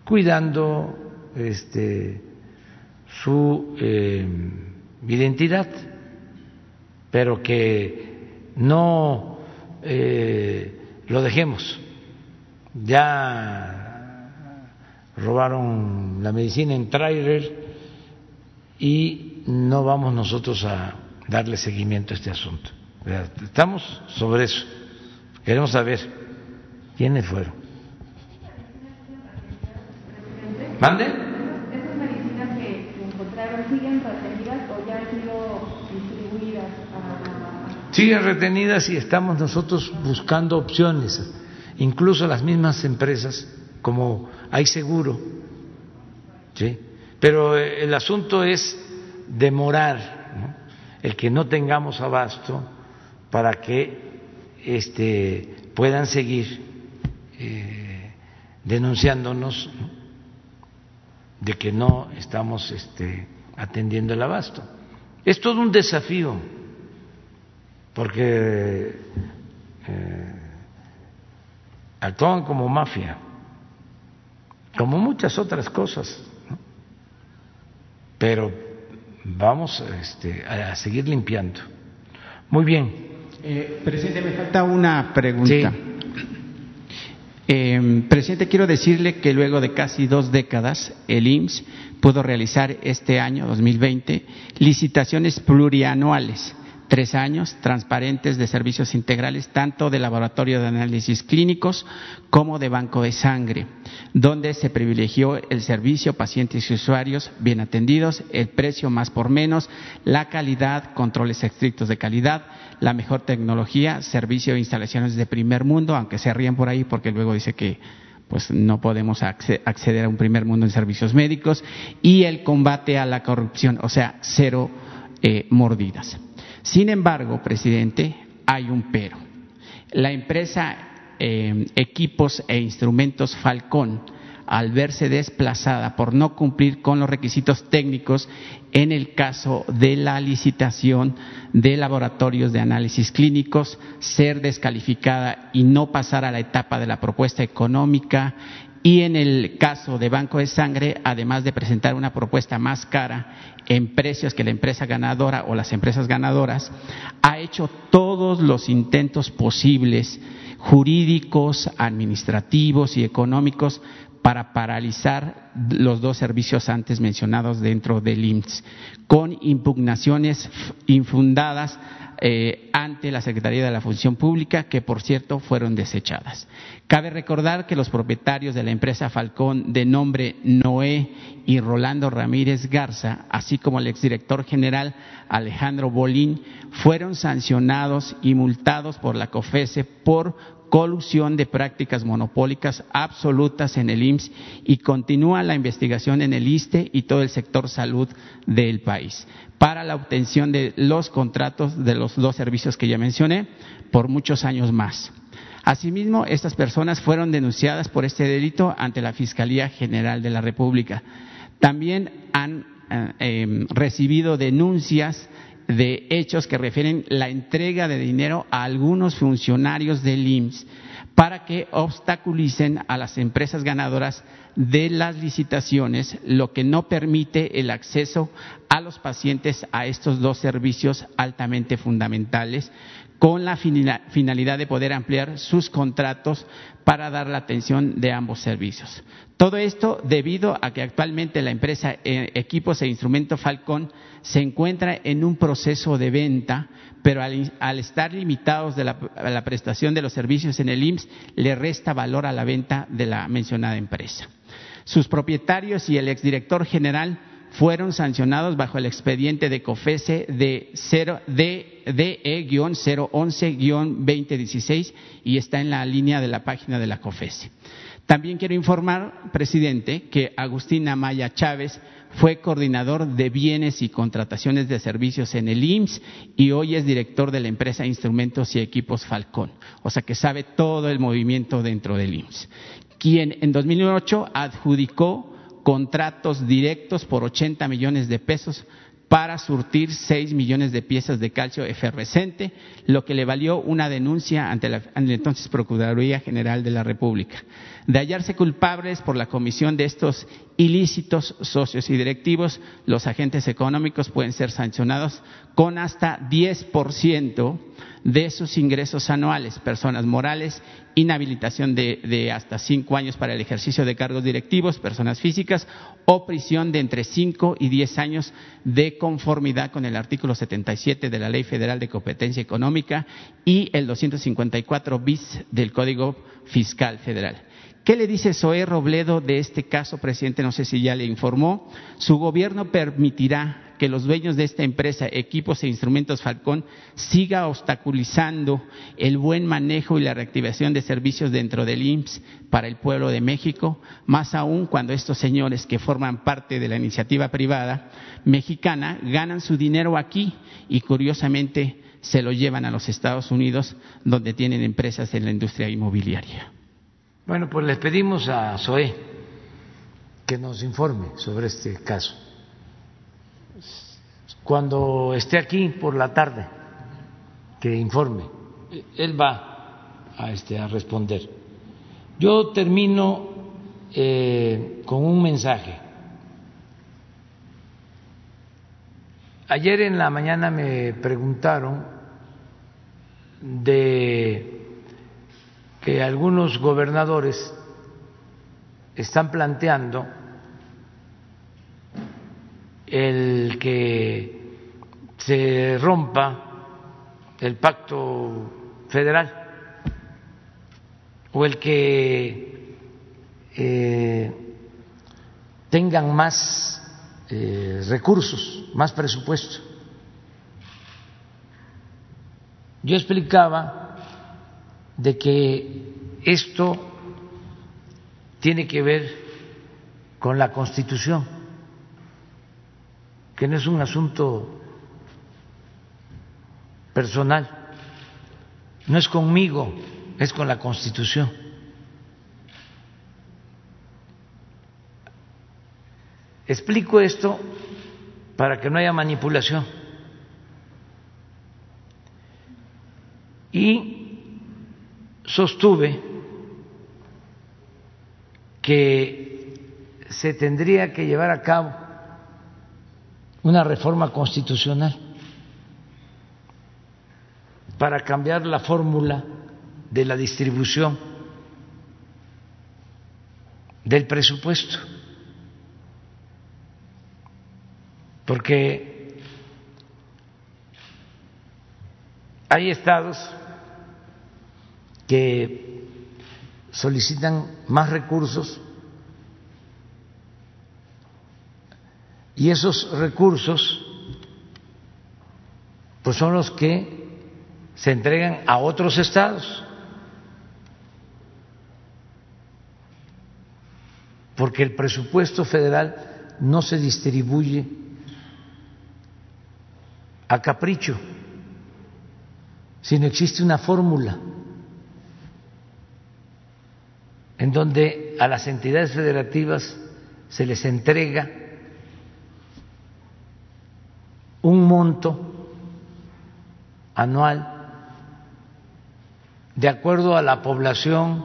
cuidando este, su eh, identidad, pero que no eh, lo dejemos. Ya robaron la medicina en trailer y no vamos nosotros a darle seguimiento a este asunto. Estamos sobre eso. Queremos saber quiénes fueron. ¿Mande? siguen retenidas o ya han sido distribuidas a... Siguen retenidas y estamos nosotros buscando opciones, incluso las mismas empresas, como hay seguro, ¿sí? pero eh, el asunto es demorar ¿no? el que no tengamos abasto para que este, puedan seguir eh, denunciándonos ¿no? de que no estamos este, atendiendo el abasto. Es todo un desafío, porque eh, actúan como mafia, como muchas otras cosas, pero vamos este, a seguir limpiando. Muy bien. Eh, presidente, me falta una pregunta. Sí. Eh, presidente, quiero decirle que luego de casi dos décadas, el IMSS pudo realizar este año, 2020, licitaciones plurianuales, tres años, transparentes de servicios integrales, tanto de laboratorio de análisis clínicos como de banco de sangre, donde se privilegió el servicio, pacientes y usuarios bien atendidos, el precio más por menos, la calidad, controles estrictos de calidad, la mejor tecnología, servicio e instalaciones de primer mundo, aunque se ríen por ahí porque luego dice que pues no podemos acceder a un primer mundo en servicios médicos y el combate a la corrupción, o sea, cero eh, mordidas. Sin embargo, presidente, hay un pero. La empresa eh, Equipos e Instrumentos Falcón al verse desplazada por no cumplir con los requisitos técnicos en el caso de la licitación de laboratorios de análisis clínicos, ser descalificada y no pasar a la etapa de la propuesta económica y en el caso de Banco de Sangre, además de presentar una propuesta más cara en precios que la empresa ganadora o las empresas ganadoras, ha hecho todos los intentos posibles jurídicos, administrativos y económicos para paralizar los dos servicios antes mencionados dentro del IMSS, con impugnaciones infundadas eh, ante la Secretaría de la Función Pública, que por cierto fueron desechadas. Cabe recordar que los propietarios de la empresa Falcón de nombre Noé y Rolando Ramírez Garza, así como el exdirector general Alejandro Bolín, fueron sancionados y multados por la COFESE por colusión de prácticas monopólicas absolutas en el IMSS y continúa la investigación en el ISTE y todo el sector salud del país para la obtención de los contratos de los dos servicios que ya mencioné por muchos años más. Asimismo, estas personas fueron denunciadas por este delito ante la Fiscalía General de la República. También han eh, em, recibido denuncias de hechos que refieren la entrega de dinero a algunos funcionarios del IMSS para que obstaculicen a las empresas ganadoras de las licitaciones, lo que no permite el acceso a los pacientes a estos dos servicios altamente fundamentales, con la finalidad de poder ampliar sus contratos para dar la atención de ambos servicios. Todo esto debido a que actualmente la empresa eh, Equipos e Instrumento Falcón se encuentra en un proceso de venta, pero al, estar limitados de la, a la prestación de los servicios en el IMSS, le resta valor a la venta de la mencionada empresa. Sus propietarios y el exdirector general fueron sancionados bajo el expediente de COFESE de, DE-011-2016 y está en la línea de la página de la COFESE. También quiero informar, presidente, que Agustín Amaya Chávez fue coordinador de bienes y contrataciones de servicios en el IMSS y hoy es director de la empresa Instrumentos y Equipos Falcón. O sea que sabe todo el movimiento dentro del IMSS. Quien en 2008 adjudicó contratos directos por 80 millones de pesos para surtir 6 millones de piezas de calcio efervescente, lo que le valió una denuncia ante la, entonces Procuraduría General de la República. De hallarse culpables por la comisión de estos ilícitos socios y directivos, los agentes económicos pueden ser sancionados con hasta 10% de sus ingresos anuales, personas morales, inhabilitación de, hasta cinco años para el ejercicio de cargos directivos, personas físicas, o prisión de entre cinco y diez años de conformidad con el artículo 77 de la Ley Federal de Competencia Económica y el 254 bis del Código Fiscal Federal. ¿Qué le dice Zoé Robledo de este caso, presidente? No sé si ya le informó. Su gobierno permitirá que los dueños de esta empresa, equipos e instrumentos Falcón, siga obstaculizando el buen manejo y la reactivación de servicios dentro del IMSS para el pueblo de México, más aún cuando estos señores que forman parte de la iniciativa privada mexicana ganan su dinero aquí y curiosamente se lo llevan a los Estados Unidos, donde tienen empresas en la industria inmobiliaria. Bueno, pues les pedimos a SOE que nos informe sobre este caso. Cuando esté aquí por la tarde, que informe. Él va a, este, a responder. Yo termino eh, con un mensaje. Ayer en la mañana me preguntaron de que algunos gobernadores están planteando el que se rompa el pacto federal o el que eh, tengan más eh, recursos, más presupuesto. Yo explicaba de que esto tiene que ver con la Constitución, que no es un asunto personal, no es conmigo, es con la Constitución. Explico esto para que no haya manipulación. Y sostuve que se tendría que llevar a cabo una reforma constitucional para cambiar la fórmula de la distribución del presupuesto. Porque hay estados que solicitan más recursos y esos recursos pues son los que se entregan a otros estados. Porque el presupuesto federal no se distribuye a capricho, sino existe una fórmula en donde a las entidades federativas se les entrega un monto anual de acuerdo a la población,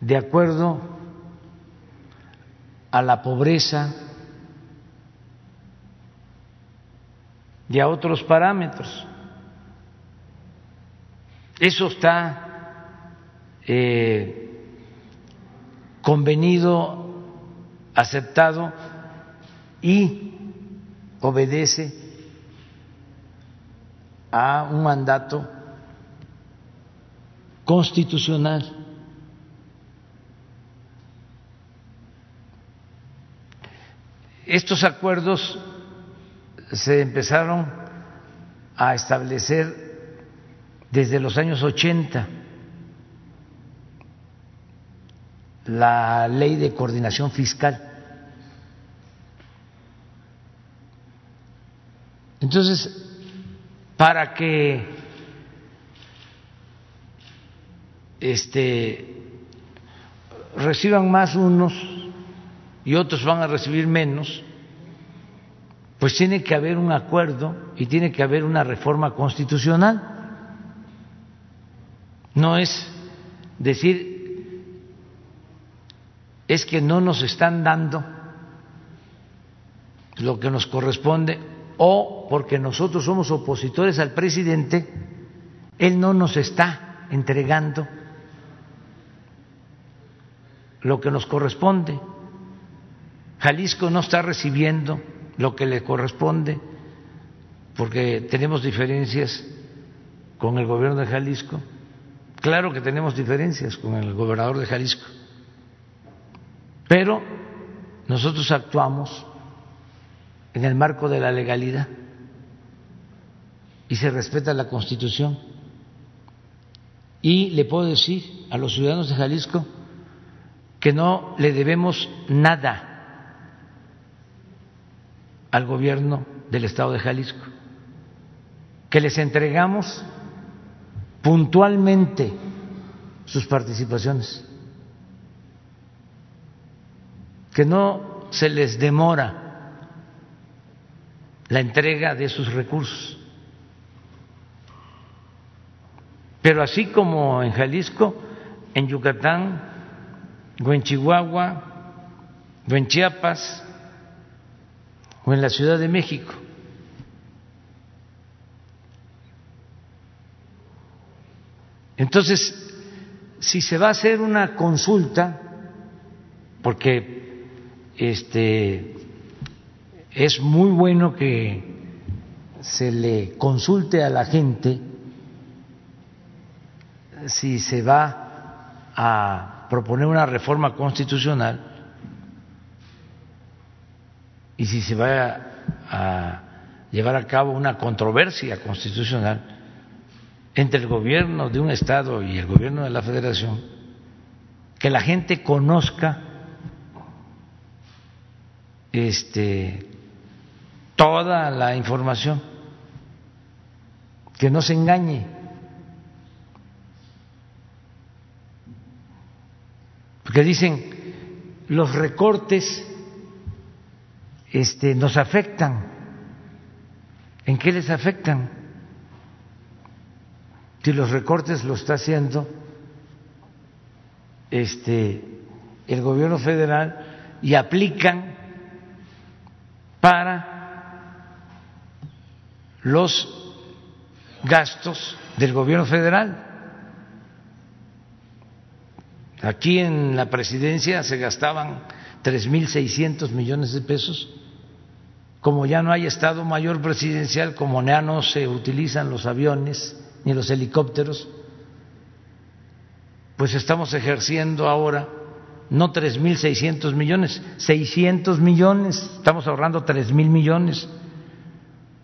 de acuerdo a la pobreza y a otros parámetros. Eso está eh, convenido, aceptado y obedece a un mandato constitucional. Estos acuerdos se empezaron a establecer desde los años 80. La ley de coordinación fiscal. Entonces, para que este, reciban más unos y otros van a recibir menos, pues tiene que haber un acuerdo y tiene que haber una reforma constitucional. No es decir, es que no nos están dando lo que nos corresponde o porque nosotros somos opositores al presidente, él no nos está entregando lo que nos corresponde. Jalisco no está recibiendo lo que le corresponde porque tenemos diferencias con el gobierno de Jalisco. Claro que tenemos diferencias con el gobernador de Jalisco, pero nosotros actuamos en el marco de la legalidad y se respeta la Constitución. Y le puedo decir a los ciudadanos de Jalisco que no le debemos nada al gobierno del Estado de Jalisco, que les entregamos puntualmente sus participaciones, que no se les demora la entrega de sus recursos. Pero así como en Jalisco, en Yucatán, o en Chihuahua, o en Chiapas, o en la Ciudad de México. Entonces, si se va a hacer una consulta, porque este es muy bueno que se le consulte a la gente si se va a proponer una reforma constitucional y si se va a llevar a cabo una controversia constitucional entre el gobierno de un estado y el gobierno de la federación, que la gente conozca este toda la información, que no se engañe. Porque dicen, los recortes este, nos afectan. ¿En qué les afectan? Si los recortes lo está haciendo este, el gobierno federal y aplican para los gastos del gobierno federal. Aquí en la presidencia se gastaban 3.600 millones de pesos. Como ya no hay Estado Mayor Presidencial, como ya no se utilizan los aviones ni los helicópteros, pues estamos ejerciendo ahora no 3.600 millones, 600 millones, estamos ahorrando 3.000 millones.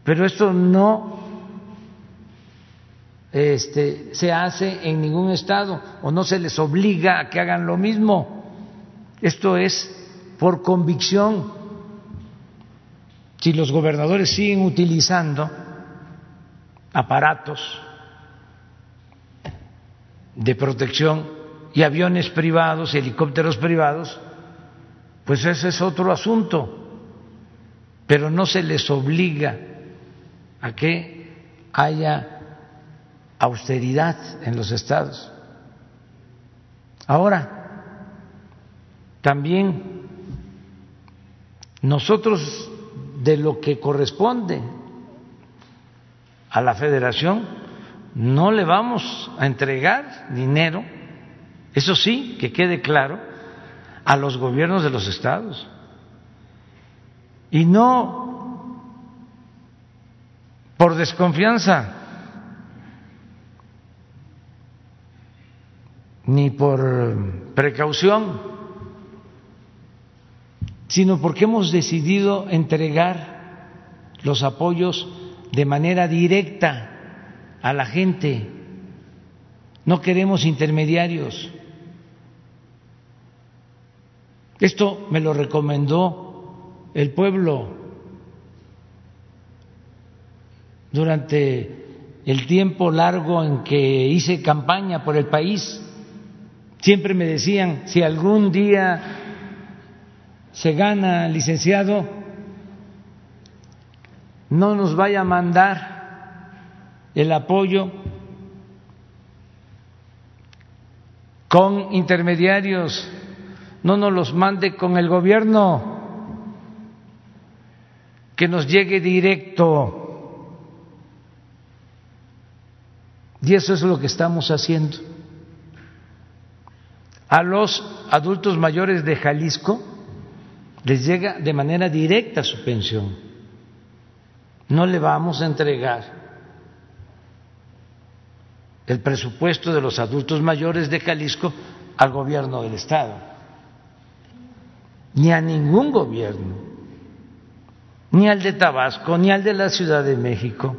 Pero esto no este, se hace en ningún estado o no se les obliga a que hagan lo mismo. Esto es por convicción. Si los gobernadores siguen utilizando aparatos de protección y aviones privados, helicópteros privados, pues ese es otro asunto. Pero no se les obliga a que haya austeridad en los estados. Ahora, también nosotros de lo que corresponde a la federación no le vamos a entregar dinero, eso sí, que quede claro, a los gobiernos de los estados. Y no por desconfianza, ni por precaución, sino porque hemos decidido entregar los apoyos de manera directa a la gente. No queremos intermediarios. Esto me lo recomendó el pueblo durante el tiempo largo en que hice campaña por el país. Siempre me decían, si algún día se gana, licenciado, no nos vaya a mandar el apoyo con intermediarios, no nos los mande con el gobierno, que nos llegue directo. Y eso es lo que estamos haciendo a los adultos mayores de Jalisco les llega de manera directa su pensión. No le vamos a entregar el presupuesto de los adultos mayores de Jalisco al gobierno del Estado, ni a ningún gobierno, ni al de Tabasco, ni al de la Ciudad de México.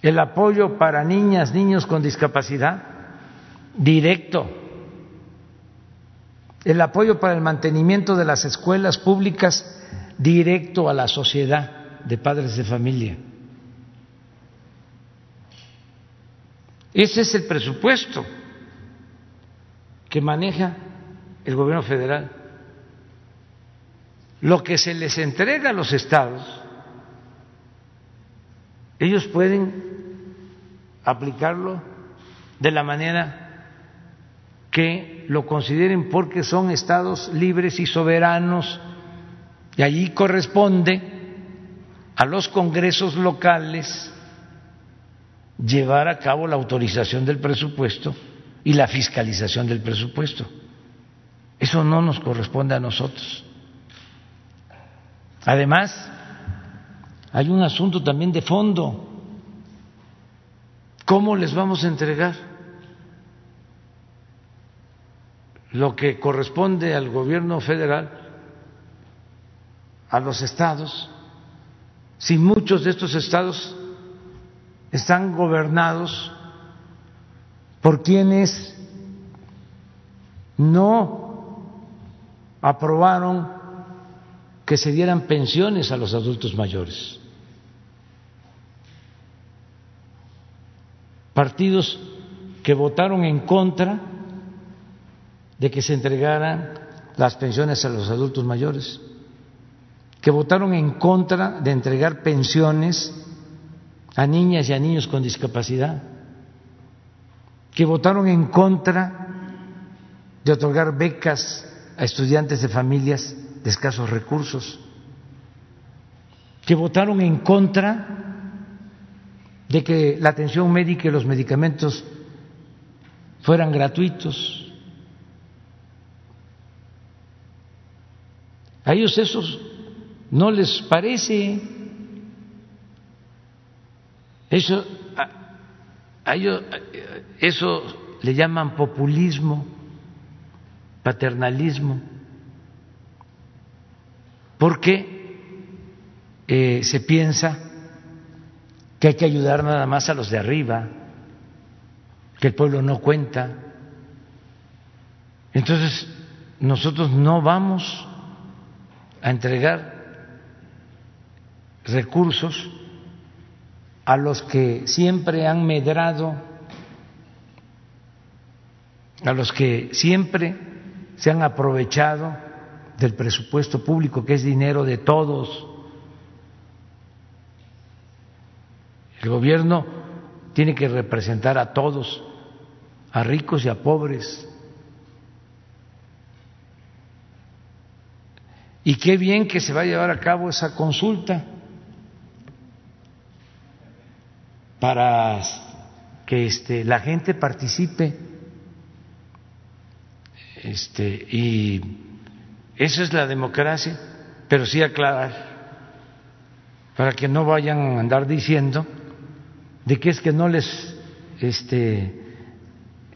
El apoyo para niñas, niños con discapacidad directo, el apoyo para el mantenimiento de las escuelas públicas directo a la sociedad de padres de familia. Ese es el presupuesto que maneja el gobierno federal. Lo que se les entrega a los estados, ellos pueden aplicarlo de la manera que lo consideren porque son estados libres y soberanos y allí corresponde a los congresos locales llevar a cabo la autorización del presupuesto y la fiscalización del presupuesto. Eso no nos corresponde a nosotros. Además, hay un asunto también de fondo. ¿Cómo les vamos a entregar lo que corresponde al gobierno federal, a los estados, si muchos de estos estados están gobernados por quienes no aprobaron que se dieran pensiones a los adultos mayores. Partidos que votaron en contra de que se entregaran las pensiones a los adultos mayores, que votaron en contra de entregar pensiones a niñas y a niños con discapacidad, que votaron en contra de otorgar becas a estudiantes de familias de escasos recursos, que votaron en contra de que la atención médica y los medicamentos fueran gratuitos. A ellos esos no les parece. Eso, a ellos, eso le llaman populismo, paternalismo, porque eh, se piensa que hay que ayudar nada más a los de arriba, que el pueblo no cuenta. Entonces, nosotros no vamos a entregar recursos a los que siempre han medrado, a los que siempre se han aprovechado del presupuesto público, que es dinero de todos. El gobierno tiene que representar a todos, a ricos y a pobres. Y qué bien que se va a llevar a cabo esa consulta para que este, la gente participe. Este, y eso es la democracia, pero sí aclarar, para que no vayan a andar diciendo de que es que no les este,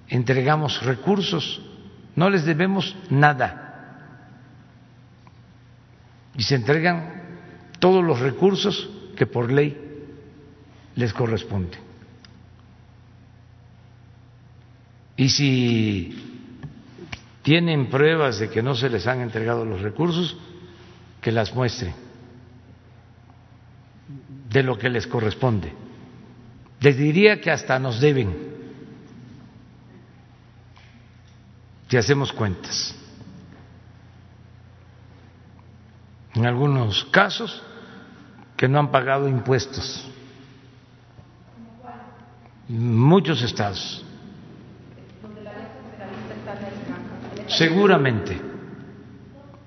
entregamos recursos, no les debemos nada. Y se entregan todos los recursos que por ley les corresponde. Y si tienen pruebas de que no se les han entregado los recursos, que las muestren de lo que les corresponde. Les diría que hasta nos deben, si hacemos cuentas. En algunos casos que no han pagado impuestos. Muchos estados. Seguramente.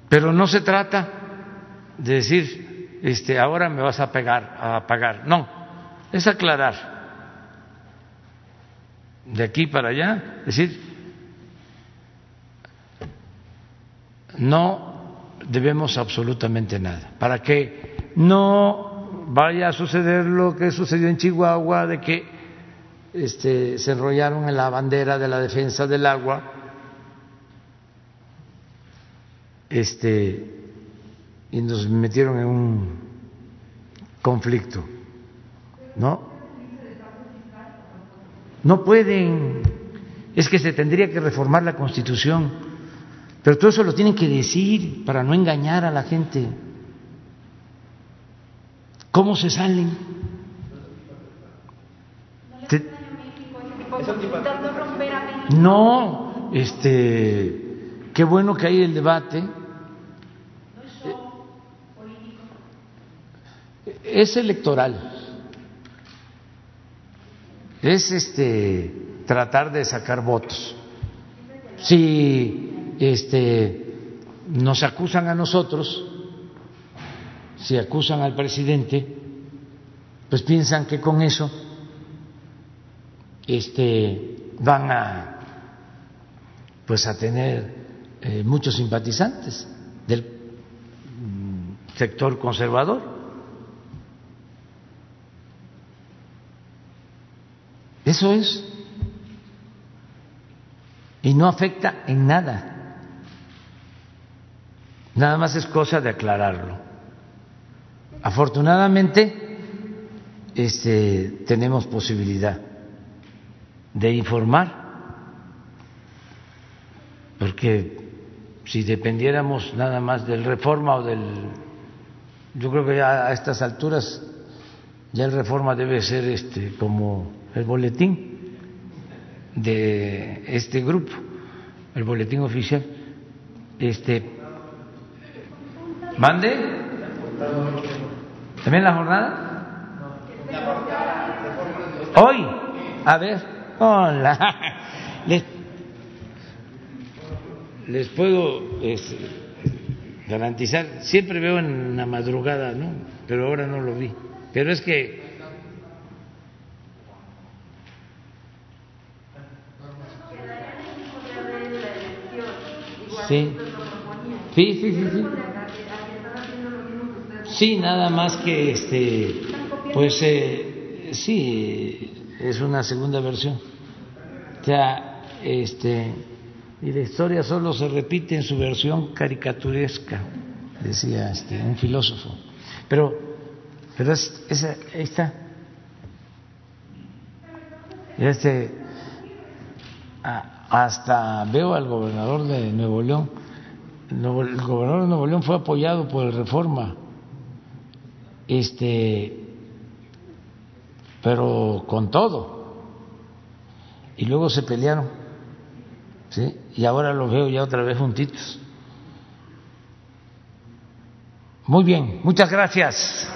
Pero no se trata de decir, este, ahora me vas a pegar, a pagar. No, es aclarar de aquí para allá, decir, no debemos absolutamente nada, para que no vaya a suceder lo que sucedió en Chihuahua, de que este, se enrollaron en la bandera de la defensa del agua, este, y nos metieron en un conflicto, ¿no? No pueden, es que se tendría que reformar la Constitución, pero todo eso lo tienen que decir para no engañar a la gente. ¿Cómo se salen? No, este, qué bueno que hay el debate. Es electoral es este tratar de sacar votos. Si este nos acusan a nosotros, si acusan al presidente, pues piensan que con eso este van a pues a tener eh, muchos simpatizantes del mm, sector conservador Eso es. Y no afecta en nada. Nada más es cosa de aclararlo. Afortunadamente, este, tenemos posibilidad de informar, porque si dependiéramos nada más del reforma o del... Yo creo que ya a estas alturas ya el reforma debe ser este como el boletín de este grupo. el boletín oficial. Este, ¿Mande? ¿También la jornada? Hoy. A ver. Hola. Les, les puedo garantizar, siempre veo en la madrugada, ¿no? Pero ahora no lo vi. Pero es que Sí. Sí, sí, sí, sí. Sí, nada más que este, pues eh, sí, es una segunda versión. Sea, este, y la historia solo se repite en su versión caricaturesca, decía este, un filósofo. Pero, pero es, esa, ahí está. Este, hasta veo al gobernador de Nuevo León. El gobernador de Nuevo León fue apoyado por el Reforma, este, pero con todo. Y luego se pelearon, ¿sí? Y ahora los veo ya otra vez juntitos. Muy bien, muchas gracias.